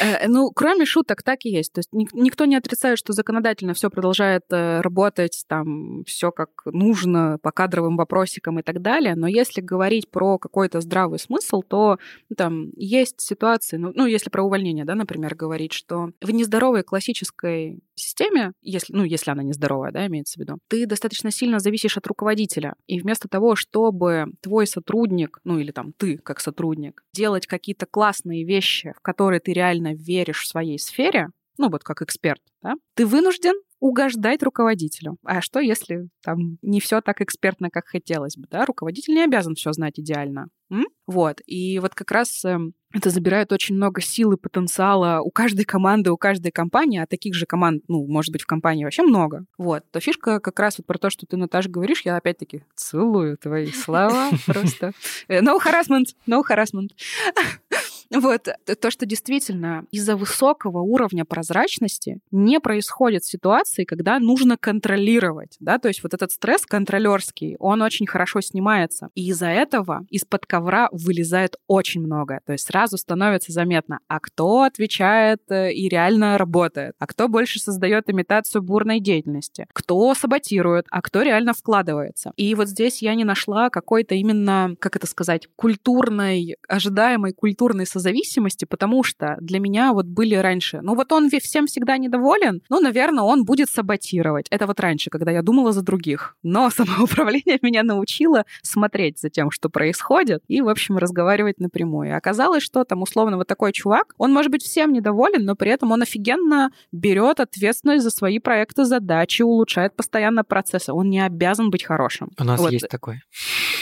Э, ну, кроме шуток, так и есть. То есть никто не отрицает, что законодательно все продолжает э, работать, там все как нужно по кадровым вопросикам и так далее. Но если говорить про какой-то здравый смысл, то ну, там есть ситуации, ну, ну, если про увольнение, да, например, говорить, что в нездоровой классической системе, если, ну, если она нездоровая, да, имеется в виду, ты достаточно сильно зависишь от руководителя. И вместо того, чтобы твой сотрудник, ну, или там ты как сотрудник, делать какие-то классные вещи, в которые ты реально веришь в своей сфере, ну вот как эксперт, да, ты вынужден угождать руководителю. А что, если там не все так экспертно, как хотелось бы, да? Руководитель не обязан все знать идеально. М? Вот. И вот как раз э, это забирает очень много сил и потенциала у каждой команды, у каждой компании, а таких же команд, ну, может быть, в компании вообще много. Вот. То фишка как раз вот про то, что ты, Наташа, говоришь, я опять-таки целую твои слова *laughs* просто. Э, no harassment, no harassment. *laughs* Вот, то, что действительно из-за высокого уровня прозрачности не происходит ситуации, когда нужно контролировать, да, то есть вот этот стресс контролерский, он очень хорошо снимается, и из-за этого из-под ковра вылезает очень много, то есть сразу становится заметно, а кто отвечает э, и реально работает, а кто больше создает имитацию бурной деятельности, кто саботирует, а кто реально вкладывается. И вот здесь я не нашла какой-то именно, как это сказать, культурной, ожидаемой культурной созависимости, потому что для меня вот были раньше, ну вот он всем всегда недоволен, ну, наверное, он будет саботировать. Это вот раньше, когда я думала за других. Но *laughs* самоуправление меня научило смотреть за тем, что происходит, и, в общем, разговаривать напрямую. И оказалось, что там условно вот такой чувак, он может быть всем недоволен, но при этом он офигенно берет ответственность за свои проекты, задачи, улучшает постоянно процессы. Он не обязан быть хорошим. У нас вот. есть такой.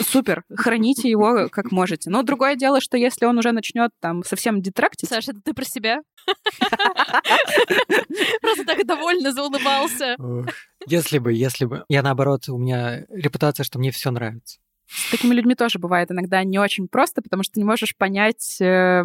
Супер, храните его *laughs* как можете. Но другое дело, что если он уже начнет там совсем детрактить... Саша, это ты про себя? *laughs* Просто так довольно заулыбался. Если бы, если бы. Я наоборот, у меня репутация, что мне все нравится. С такими людьми тоже бывает иногда не очень просто, потому что не можешь понять, э,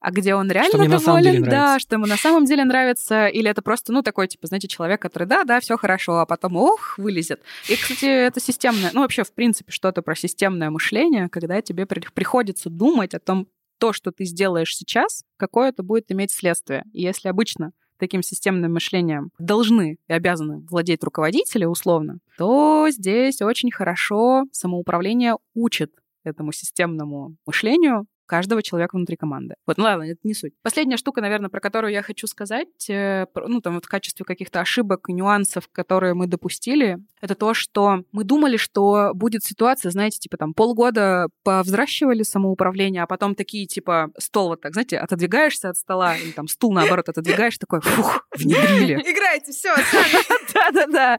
а где он реально что доволен, самом деле да, что ему на самом деле нравится, или это просто, ну, такой, типа, знаете, человек, который, да, да, все хорошо, а потом, ох, вылезет. И, кстати, это системное, ну, вообще, в принципе, что-то про системное мышление, когда тебе приходится думать о том, то, что ты сделаешь сейчас, какое это будет иметь следствие. И если обычно таким системным мышлением должны и обязаны владеть руководители условно, то здесь очень хорошо самоуправление учит этому системному мышлению каждого человека внутри команды. Вот, ну ладно, это не суть. Последняя штука, наверное, про которую я хочу сказать, э, ну, там, вот в качестве каких-то ошибок, нюансов, которые мы допустили, это то, что мы думали, что будет ситуация, знаете, типа там полгода повзращивали самоуправление, а потом такие, типа, стол вот так, знаете, отодвигаешься от стола, или там стул, наоборот, отодвигаешь, такой, фух, внедрили. Играйте, все, *laughs* Да-да-да.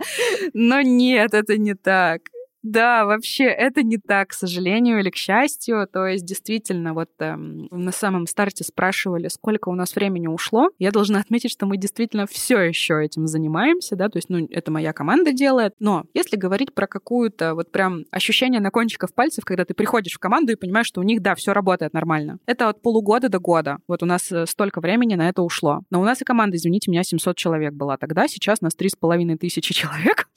Но нет, это не так Да, вообще это не так, к сожалению или к счастью. То есть действительно, вот эм, на самом старте спрашивали, сколько у нас времени ушло. Я должна отметить, что мы действительно все еще этим занимаемся, да, то есть, ну, это моя команда делает. Но если говорить про какую-то вот прям ощущение на кончиках пальцев, когда ты приходишь в команду и понимаешь, что у них, да, все работает нормально. Это от полугода до года. Вот у нас э, столько времени на это ушло. Но у нас и команда, извините меня, 700 человек была тогда, сейчас нас 3,5 тысячи *laughs* человек.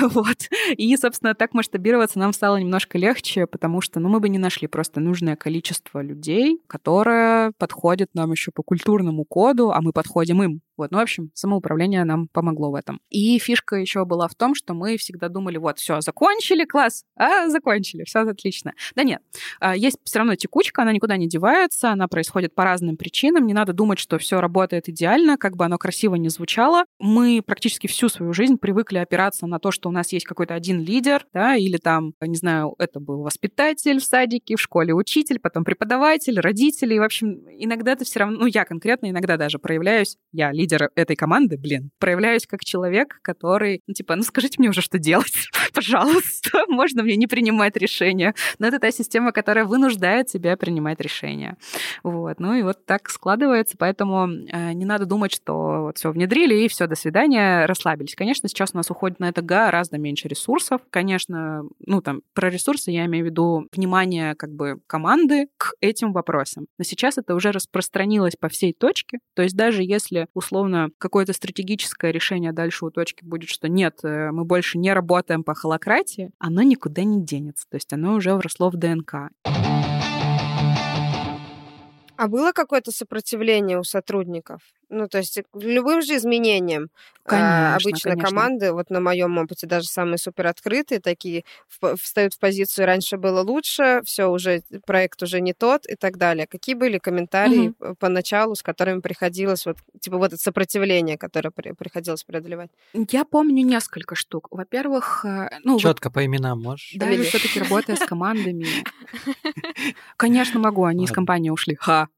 вот. И, собственно, так масштабироваться нам стало немножко легче, потому что, ну, мы бы не нашли просто нужное количество людей, которое подходит нам еще по культурному коду, а мы подходим им. Вот, ну, в общем, самоуправление нам помогло в этом. И фишка еще была в том, что мы всегда думали, вот, все, закончили, класс, а, закончили, все отлично. Да нет, а, есть все равно текучка, она никуда не девается, она происходит по разным причинам, не надо думать, что все работает идеально, как бы оно красиво не звучало. Мы практически всю свою жизнь привыкли опираться на то, что у нас есть какой-то один лидер, да, или там, не знаю, это был воспитатель в садике, в школе учитель, потом преподаватель, родители, и, в общем, иногда ты все равно, ну, я конкретно иногда даже проявляюсь, я лидер лидер этой команды, блин, проявляюсь как человек, который, ну, типа, ну, скажите мне уже, что делать, *laughs* пожалуйста, можно мне не принимать решения. Но это та система, которая вынуждает тебя принимать решения. Вот, ну и вот так складывается, поэтому э, не надо думать, что вот все внедрили и все, до свидания, расслабились. Конечно, сейчас у нас уходит на это гораздо меньше ресурсов. Конечно, ну, там, про ресурсы я имею в виду внимание как бы команды к этим вопросам. Но сейчас это уже распространилось по всей точке, то есть даже если условно условно какое-то стратегическое решение дальше у точки будет, что нет, э, мы больше не работаем по холократии, оно никуда не денется. То есть оно уже вросло в ДНК. А было какое-то сопротивление у сотрудников? Ну, то есть любым же изменениям. А, конечно, Обычно конечно. команды, вот на моем опыте, даже самые супер открытые, такие встают в позицию раньше было лучше, все уже проект уже не тот и так далее. Какие были комментарии угу. поначалу, с которыми приходилось вот типа вот это сопротивление, которое приходилось преодолевать? Я помню несколько штук. Во-первых, э, ну четко вот, по именам можешь. Да, или все-таки работая с *laughs* командами. Конечно, могу. Они из компании ушли. Ха.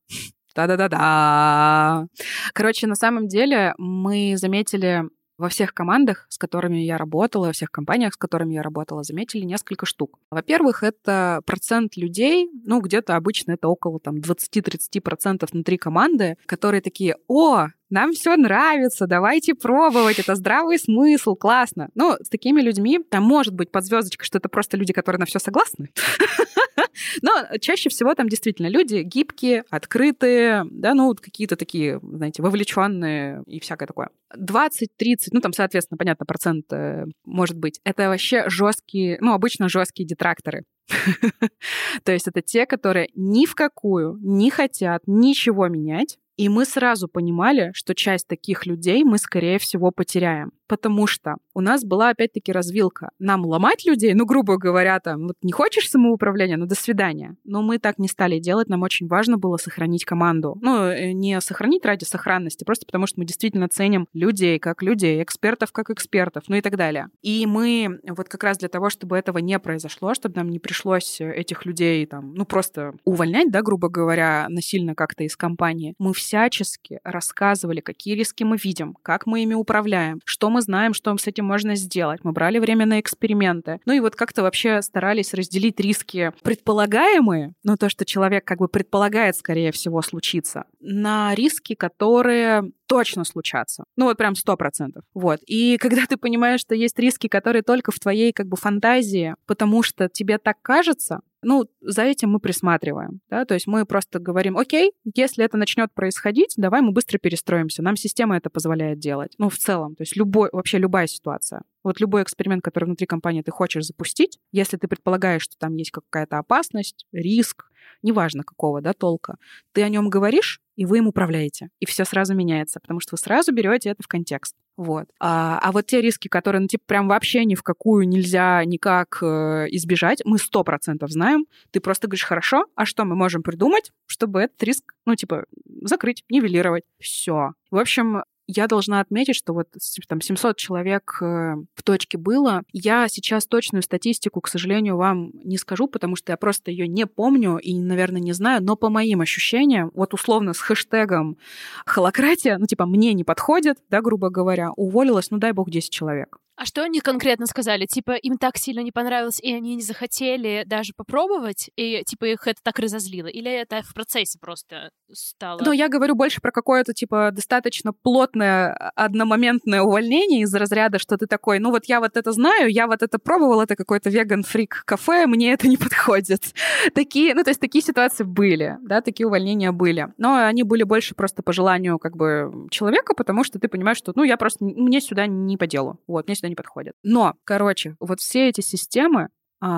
Да-да-да-да. Короче, на самом деле мы заметили во всех командах, с которыми я работала, во всех компаниях, с которыми я работала, заметили несколько штук. Во-первых, это процент людей, ну, где-то обычно это около там 20-30% внутри команды, которые такие, о, нам все нравится, давайте пробовать, это здравый смысл, классно. Ну, с такими людьми там может быть под звездочкой, что это просто люди, которые на все согласны. *laughs* Но чаще всего там действительно люди гибкие, открытые, да, ну, какие-то такие, знаете, вовлеченные и всякое такое. 20-30, ну, там, соответственно, понятно, процент э, может быть. Это вообще жесткие, ну, обычно жесткие детракторы. *laughs* То есть это те, которые ни в какую не хотят ничего менять, и мы сразу понимали, что часть таких людей мы, скорее всего, потеряем потому что у нас была опять-таки развилка. Нам ломать людей, ну, грубо говоря, там, вот не хочешь самоуправления, ну, до свидания. Но мы так не стали делать, нам очень важно было сохранить команду. Ну, э, не сохранить ради сохранности, просто потому что мы действительно ценим людей как людей, экспертов как экспертов, ну и так далее. И мы вот как раз для того, чтобы этого не произошло, чтобы нам не пришлось этих людей там, ну, просто увольнять, да, грубо говоря, насильно как-то из компании, мы всячески рассказывали, какие риски мы видим, как мы ими управляем, что мы знаем, что с этим можно сделать. Мы брали время на эксперименты. Ну и вот как-то вообще старались разделить риски предполагаемые, ну то, что человек как бы предполагает, скорее всего, случится, на риски, которые точно случатся. Ну вот прям сто процентов. Вот. И когда ты понимаешь, что есть риски, которые только в твоей как бы фантазии, потому что тебе так кажется, ну, за этим мы присматриваем, да, то есть мы просто говорим, окей, если это начнет происходить, давай мы быстро перестроимся. Нам система это позволяет делать. Ну, в целом, то есть любой, вообще любая ситуация. Вот любой эксперимент, который внутри компании ты хочешь запустить, если ты предполагаешь, что там есть какая-то опасность, риск, неважно какого, да, толка, ты о нем говоришь, и вы им управляете. И все сразу меняется, потому что вы сразу берете это в контекст. Вот. А, а вот те риски, которые, ну, типа, прям вообще ни в какую нельзя никак э, избежать, мы сто процентов знаем. Ты просто говоришь, хорошо, а что мы можем придумать, чтобы этот риск, ну, типа, закрыть, нивелировать? Все. В общем, я должна отметить, что вот там 700 человек э, в точке было. Я сейчас точную статистику, к сожалению, вам не скажу, потому что я просто ее не помню и, наверное, не знаю, но по моим ощущениям, вот условно с хэштегом холократия, ну типа мне не подходит, да, грубо говоря, уволилось, ну дай бог, 10 человек. А что они конкретно сказали? Типа, им так сильно не понравилось, и они не захотели даже попробовать, и типа их это так разозлило? Или это в процессе просто стало? Ну, я говорю больше про какое-то, типа, достаточно плотное а, одномоментное увольнение из разряда, что ты такой, ну вот я вот это знаю, я вот это пробовал, это какой-то веган-фрик кафе, мне это не *laughs* подходит. Такие, ну, то есть такие ситуации были, да, такие увольнения были. Но они были больше просто по желанию, как бы, человека, потому что ты понимаешь, что, ну, я просто, мне сюда не по делу. Вот, мне сюда не подходят. Но, короче, вот все эти системы,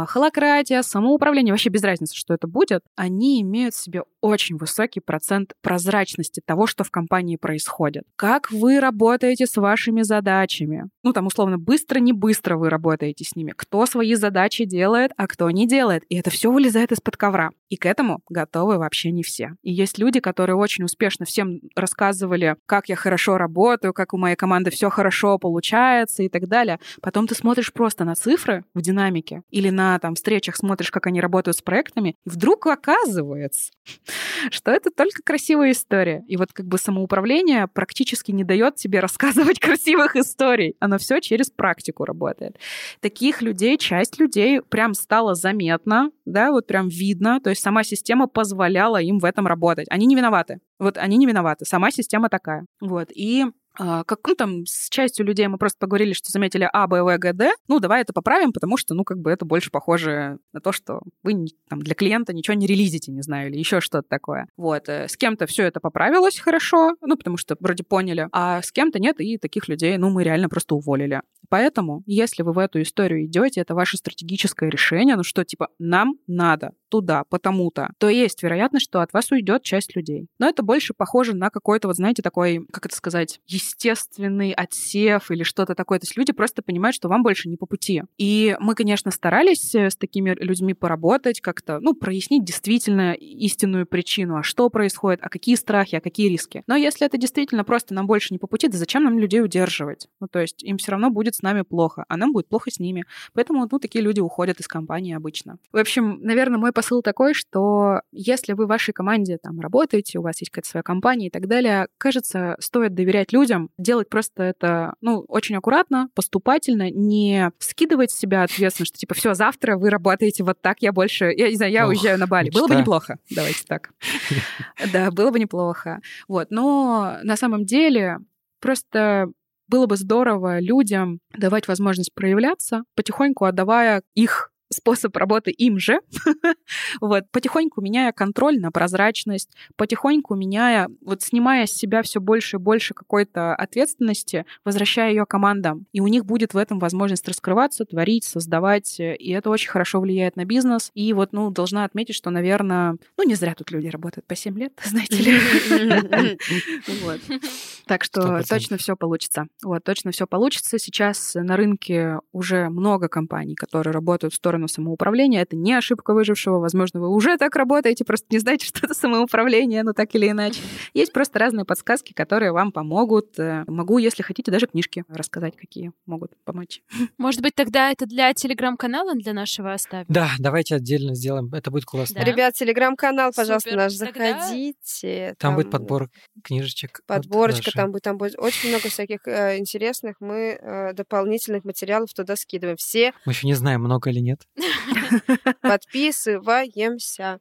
холократия, самоуправление, вообще без разницы, что это будет, они имеют в себе очень высокий процент прозрачности того, что в компании происходит. Как вы работаете с вашими задачами? Ну, там, условно, быстро, не быстро вы работаете с ними. Кто свои задачи делает, а кто не делает. И это все вылезает из-под ковра. И к этому готовы вообще не все. И есть люди, которые очень успешно всем рассказывали, как я хорошо работаю, как у моей команды все хорошо получается и так далее. Потом ты смотришь просто на цифры в динамике или на там, встречах смотришь, как они работают с проектами, и вдруг оказывается, *laughs* что это только красивая история. И вот как бы самоуправление практически не дает тебе рассказывать *laughs* красивых историй. Оно все через практику работает. Таких людей, часть людей прям стало заметно, да, вот прям видно, то есть сама система позволяла им в этом работать. Они не виноваты. Вот они не виноваты. Сама система такая. Вот. И как, ну, там, с частью людей мы просто поговорили, что заметили А, Б, В, Г, Д. Ну, давай это поправим, потому что, ну, как бы это больше похоже на то, что вы там, для клиента ничего не релизите, не знаю, или еще что-то такое. Вот. Э, с кем-то все это поправилось хорошо, ну, потому что вроде поняли, а с кем-то нет, и таких людей, ну, мы реально просто уволили. Поэтому, если вы в эту историю идете, это ваше стратегическое решение, ну, что, типа, нам надо туда, потому-то, то есть вероятность, что от вас уйдет часть людей. Но это больше похоже на какой-то, вот знаете, такой, как это сказать, естественный отсев или что-то такое. То есть люди просто понимают, что вам больше не по пути. И мы, конечно, старались э, с такими людьми поработать, как-то, ну, прояснить действительно истинную причину, а что происходит, а какие страхи, а какие риски. Но если это действительно просто нам больше не по пути, да зачем нам людей удерживать? Ну, то есть им все равно будет с нами плохо, а нам будет плохо с ними. Поэтому, ну, такие люди уходят из компании обычно. В общем, наверное, мой посыл такой, что если вы в вашей команде там работаете, у вас есть какая-то своя компания и так далее, кажется, стоит доверять людям, делать просто это, ну, очень аккуратно, поступательно, не скидывать с себя ответственность, что типа, все, завтра вы работаете вот так, я больше, я не знаю, я Ох, уезжаю на Бали. Мечта. Было бы неплохо, давайте так. *laughs* Да, было бы неплохо. Вот, но на самом деле просто было бы здорово людям давать возможность проявляться, потихоньку отдавая их способ работы им же, *laughs* вот, потихоньку меняя контроль на прозрачность, потихоньку меняя, вот снимая с себя все больше и больше какой-то ответственности, возвращая ее командам. И у них будет в этом возможность раскрываться, творить, создавать, и это очень хорошо влияет на бизнес. И вот, ну, должна отметить, что, наверное, ну, не зря тут люди работают по 7 лет, *laughs* знаете ли. *laughs* Так что точно все получится. Вот, точно все получится. Сейчас на рынке уже много компаний, которые работают в сторону сторону самоуправления. Это не ошибка выжившего. Возможно, вы уже так работаете, просто не знаете, *laughs* что это самоуправление, но так или иначе. Есть просто разные подсказки, которые вам помогут. Э, могу, если хотите, даже книжки рассказать, какие могут помочь. *laughs* Может быть, тогда это для телеграм-канала, для нашего оставим? Да, давайте отдельно сделаем. Это будет классно. Да. Ребят, телеграм-канал, пожалуйста, Супер. наш, заходите. Там, там будет подбор книжечек. Подборочка, там будет, там будет очень много всяких э, интересных. Мы э, дополнительных материалов туда скидываем. Все. Мы еще не знаем, много или нет. *laughs* Подписываемся.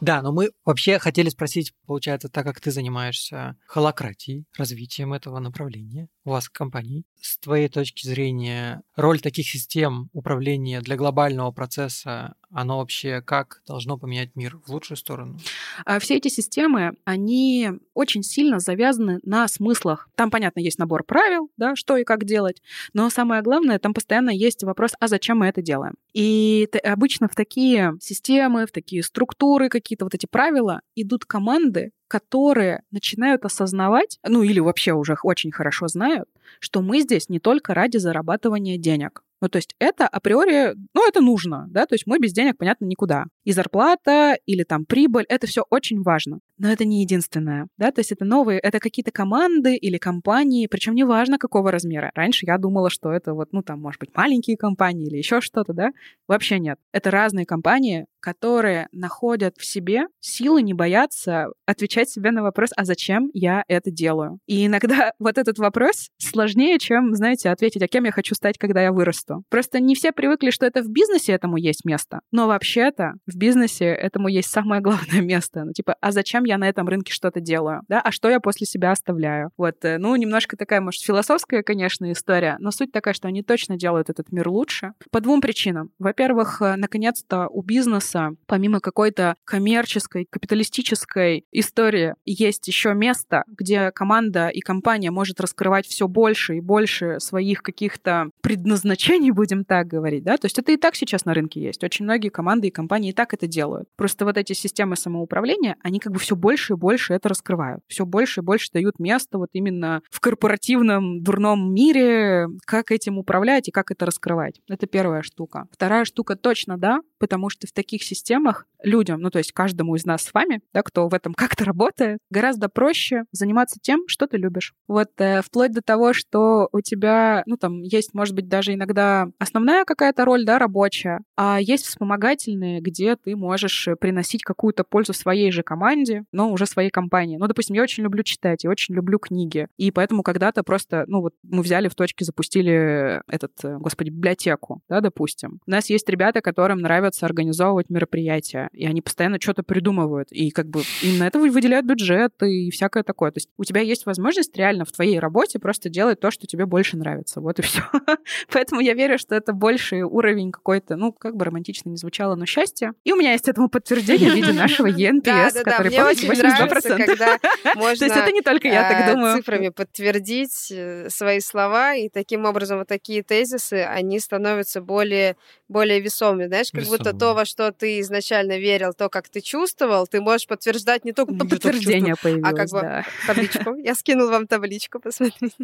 Да, но мы вообще хотели спросить, получается, так как ты занимаешься холократией, развитием этого направления у вас в компании, с твоей точки зрения, роль таких систем управления для глобального процесса оно вообще как должно поменять мир в лучшую сторону? А все эти системы, они очень сильно завязаны на смыслах. Там, понятно, есть набор правил, да, что и как делать, но самое главное, там постоянно есть вопрос, а зачем мы это делаем? И обычно в такие системы, в такие структуры, какие-то вот эти правила идут команды, которые начинают осознавать, ну или вообще уже очень хорошо знают, что мы здесь не только ради зарабатывания денег. Ну, то есть это априори, ну, это нужно, да, то есть мы без денег, понятно, никуда. И зарплата или там прибыль, это все очень важно. но это не единственное, да, то есть это новые, это какие-то команды или компании, причем неважно какого размера. Раньше я думала, что это вот, ну там, может быть, маленькие компании или еще что-то, да, вообще нет. Это разные компании, которые находят в себе силы не бояться отвечать себе на вопрос, а зачем я это делаю? И иногда *laughs* вот этот вопрос сложнее, чем, знаете, ответить, а кем я хочу стать, когда я вырасту. Просто не все привыкли, что это в бизнесе этому есть место. Но вообще-то в бизнесе этому есть самое главное *laughs* место. Ну, типа, а зачем я на этом рынке что-то делаю? Да? А что я после себя оставляю? Вот, э, ну, немножко такая, может, философская, конечно, история, но суть такая, что они точно делают этот мир лучше. По двум причинам. Во-первых, э, наконец-то у бизнеса, помимо какой-то коммерческой, капиталистической истории, есть еще место, где команда и компания может раскрывать все больше и больше своих каких-то предназначений, будем так говорить, да, то есть это и так сейчас на рынке есть. Очень многие команды и компании и так это делают. Просто вот эти системы самоуправления, они как бы все больше и больше это раскрывают. Все больше и больше дают место вот именно в корпоративном дурном мире, как этим управлять и как это раскрывать. Это первая штука. Вторая штука точно, да, потому что в таких системах людям, ну то есть каждому из нас с вами, да, кто в этом как-то работает, гораздо проще заниматься тем, что ты любишь. Вот э, вплоть до того, что у тебя, ну там есть, может быть, даже иногда основная какая-то роль, да, рабочая, а есть вспомогательные, где ты можешь приносить какую-то пользу своей же команде, но уже своей компании. Ну, допустим, я очень люблю читать, я очень люблю книги, и поэтому когда-то просто, ну вот мы взяли в точке, запустили этот, э, господи, библиотеку, да, допустим. У нас есть ребята, которым нравится организовывать мероприятия, и они постоянно что-то придумывают, и как бы им на это выделяют бюджет и всякое такое. То есть у тебя есть возможность реально в твоей работе просто делать то, что тебе больше нравится. Вот и все. *laughs* Поэтому я верю, что это больший уровень какой-то, ну, как бы романтично не звучало, но счастья. И у меня есть этому подтверждение в виде нашего *laughs* ЕНПС, который, помните, 82%. когда можно *laughs* То есть это не только я так э, думаю. цифрами подтвердить э, свои слова, и таким образом вот такие тезисы, они становятся более, более весомыми. Знаешь, как будто то, во что ты изначально верил, то, как ты чувствовал, ты можешь подтверждать не только по подтверждение появилось, а как бы табличку. Я скинул вам табличку, посмотрите.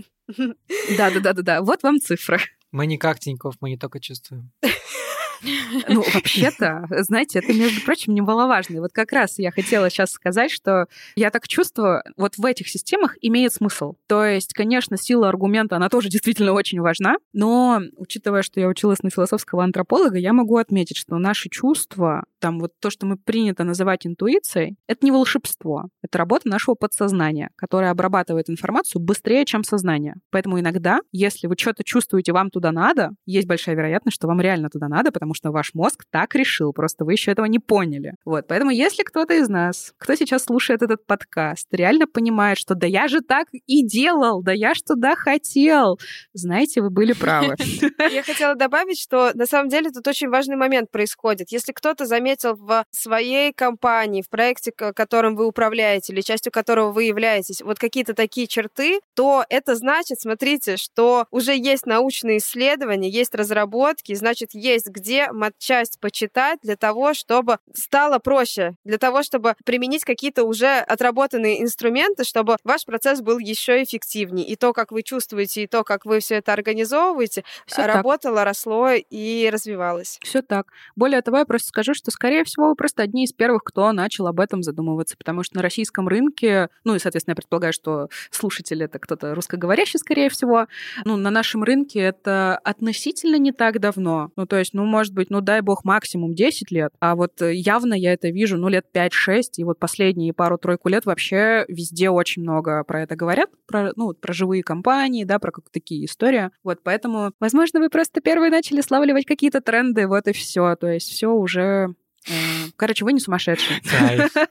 Да-да-да-да, вот вам цифры. Мы не как Тиньков, мы не только чувствуем. *laughs* *laughs* Ну, вообще-то, знаете, это, между прочим, немаловажно. И вот как раз я хотела сейчас сказать, что я так чувствую, вот в этих системах имеет смысл. То есть, конечно, сила аргумента, она тоже действительно очень важна, но, учитывая, что я училась на философского антрополога, я могу отметить, что наши чувства, там вот то, что мы принято называть интуицией, это не волшебство. Это работа нашего подсознания, которое обрабатывает информацию быстрее, чем сознание. Поэтому иногда, если вы что-то чувствуете, вам туда надо, есть большая вероятность, что вам реально туда надо, потому что ваш мозг так решил, просто вы еще этого не поняли. Вот, поэтому если кто-то из нас, кто сейчас слушает этот подкаст, реально понимает, что да я же так и делал, да я ж туда хотел, знаете, вы были правы. *laughs* Я хотела добавить, что на самом деле тут очень важный момент происходит. Если кто-то заметил в своей компании, в проекте, которым вы управляете, или частью которого вы являетесь, вот какие-то такие черты, то это значит, смотрите, что уже есть научные исследования, есть разработки, значит, есть где матчасть почитать для того, чтобы стало проще, для того, чтобы применить какие-то уже отработанные инструменты, чтобы ваш процесс был еще эффективнее. И то, как вы чувствуете, и то, как вы все это организовываете, Всё работало, росло и развивалось. Все так. Более того, я просто скажу, что, скорее всего, вы просто одни из первых, кто начал об этом задумываться, потому что на российском рынке, ну и, соответственно, я предполагаю, что слушатель это кто-то русскоговорящий, скорее всего, ну, на нашем рынке это относительно не так давно. Ну, то есть, ну, может быть, ну, дай бог, максимум 10 лет, а вот э, явно я это вижу, ну, лет 5-6, и вот последние пару-тройку лет вообще везде очень много про это говорят, про, ну, про живые компании, да, про как такие истории. Вот, поэтому, возможно, вы просто первые начали славливать какие-то тренды, вот и все. То есть все уже э, Короче, вы не сумасшедшие. *laughs*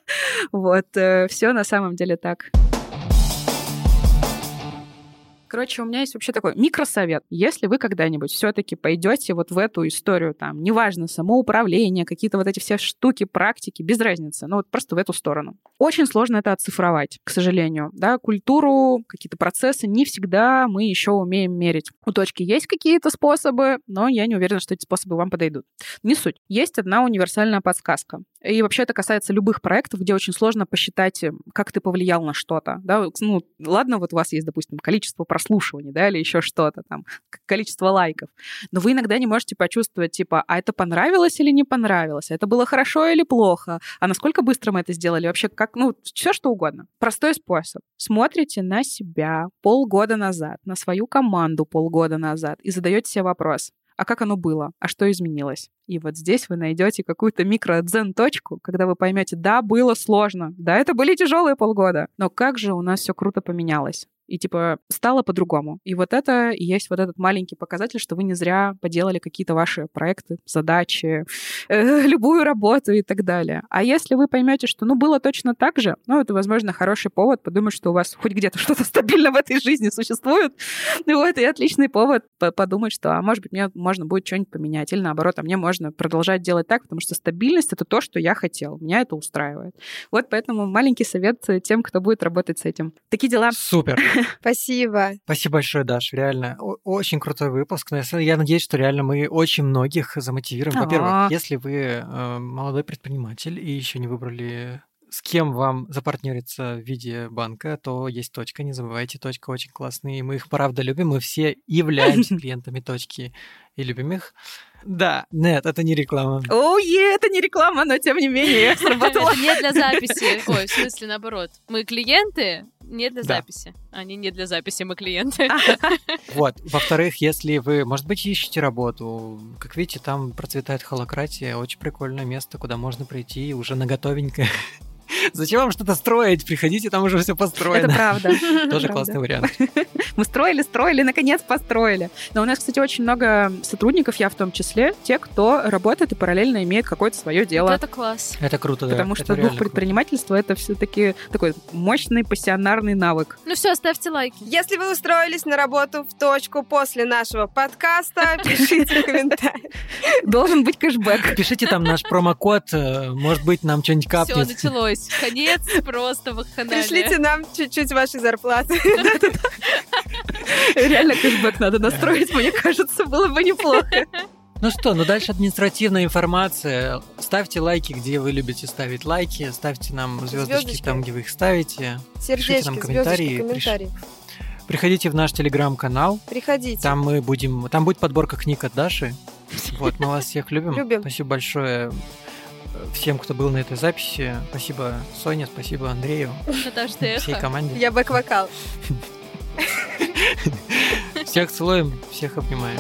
Вот, э, все на самом деле так. Короче, у меня есть вообще такой микросовет. Если вы когда-нибудь все-таки пойдете вот в эту историю, там, неважно, самоуправление, какие-то вот эти все штуки, практики, без разницы, ну вот просто в эту сторону. Очень сложно это оцифровать, к сожалению. Да, культуру, какие-то процессы не всегда мы еще умеем мерить. У точки есть какие-то способы, но я не уверена, что эти способы вам подойдут. Не суть. Есть одна универсальная подсказка. И вообще это касается любых проектов, где очень сложно посчитать, как ты повлиял на что-то. Да? Ну, ладно, вот у вас есть, допустим, количество просмотров, прослушиваний, да, или еще что-то там, количество лайков. Но вы иногда не можете почувствовать, типа, а это понравилось или не понравилось, это было хорошо или плохо, а насколько быстро мы это сделали, вообще как, ну, все что угодно. Простой способ. Смотрите на себя полгода назад, на свою команду полгода назад и задаете себе вопрос, а как оно было, а что изменилось. И вот здесь вы найдете какую-то микро-дзен-точку, когда вы поймете, да, было сложно, да, это были тяжелые полгода, но как же у нас все круто поменялось и типа стало по-другому. И вот это и есть вот этот маленький показатель, что вы не зря поделали какие-то ваши проекты, задачи, *laughs* э, любую работу и так далее. А если вы поймете, что ну было точно так же, ну это, возможно, хороший повод подумать, что у вас хоть где-то *laughs* что-то стабильно в этой жизни существует. *laughs* Ну вот, и отличный повод подумать, что, а может быть, мне можно будет что-нибудь поменять. Или наоборот, а мне можно продолжать делать так, потому что стабильность — это то, что я хотел. Меня это устраивает. Вот поэтому маленький совет тем, кто будет работать с этим. Такие дела. Супер. *laughs* Спасибо. Спасибо большое, Даш. Реально, очень крутой выпуск. Я надеюсь, что реально мы очень многих замотивируем. Во-первых, если вы э, молодой предприниматель и еще не выбрали с кем вам запартнериться в виде банка, то есть точка. Не забывайте, точка очень классные. Мы их правда любим. Мы все являемся *laughs* клиентами точки и любим их. Да, нет, это не реклама. О, е, это не реклама, но тем не менее сработало. *laughs* Это не для записи. Ой, в смысле, наоборот. Мы клиенты, не для записи. Они не для записи, мы клиенты. *laughs* Вот. Во-вторых, если вы, может быть, ищете работу, как видите, там процветает холократия, очень прикольное место, куда можно прийти уже на готовенькое Зачем вам что-то строить? Приходите, там уже все построено. Это правда. *laughs* Тоже классный вариант. *laughs* Мы строили, строили, наконец построили. Но у нас, кстати, очень много сотрудников, я в том числе, те, кто работает и параллельно имеет какое-то свое дело. это класс. Это круто, да. Потому что дух предпринимательства — это все-таки такой мощный пассионарный навык. Ну все, ставьте лайки. Если вы устроились на работу в точку после нашего подкаста, *laughs* пишите в комментариях. Должен быть кэшбэк. Пишите там наш промокод, э, может быть, нам что-нибудь капнет. Все, началось. Конец просто вакханалия. Пришлите нам чуть-чуть вашей зарплаты. *laughs* Реально кэшбэк надо настроить, мне кажется, было бы неплохо. Ну что, ну дальше административная информация. Ставьте лайки, где вы любите ставить лайки. Ставьте нам звездочки, звездочки. там, где вы их ставите. Сердечки, Пишите нам комментарии. комментарии. Приходите в наш телеграм-канал. Приходите. Там мы будем. Там будет подборка книг от Даши. Вот, мы вас всех любим. Любим. Спасибо большое всем, кто был на этой записи. Спасибо Соне, спасибо Андрею, всей команде. Я бэк-вокал. Всех целуем, всех обнимаем.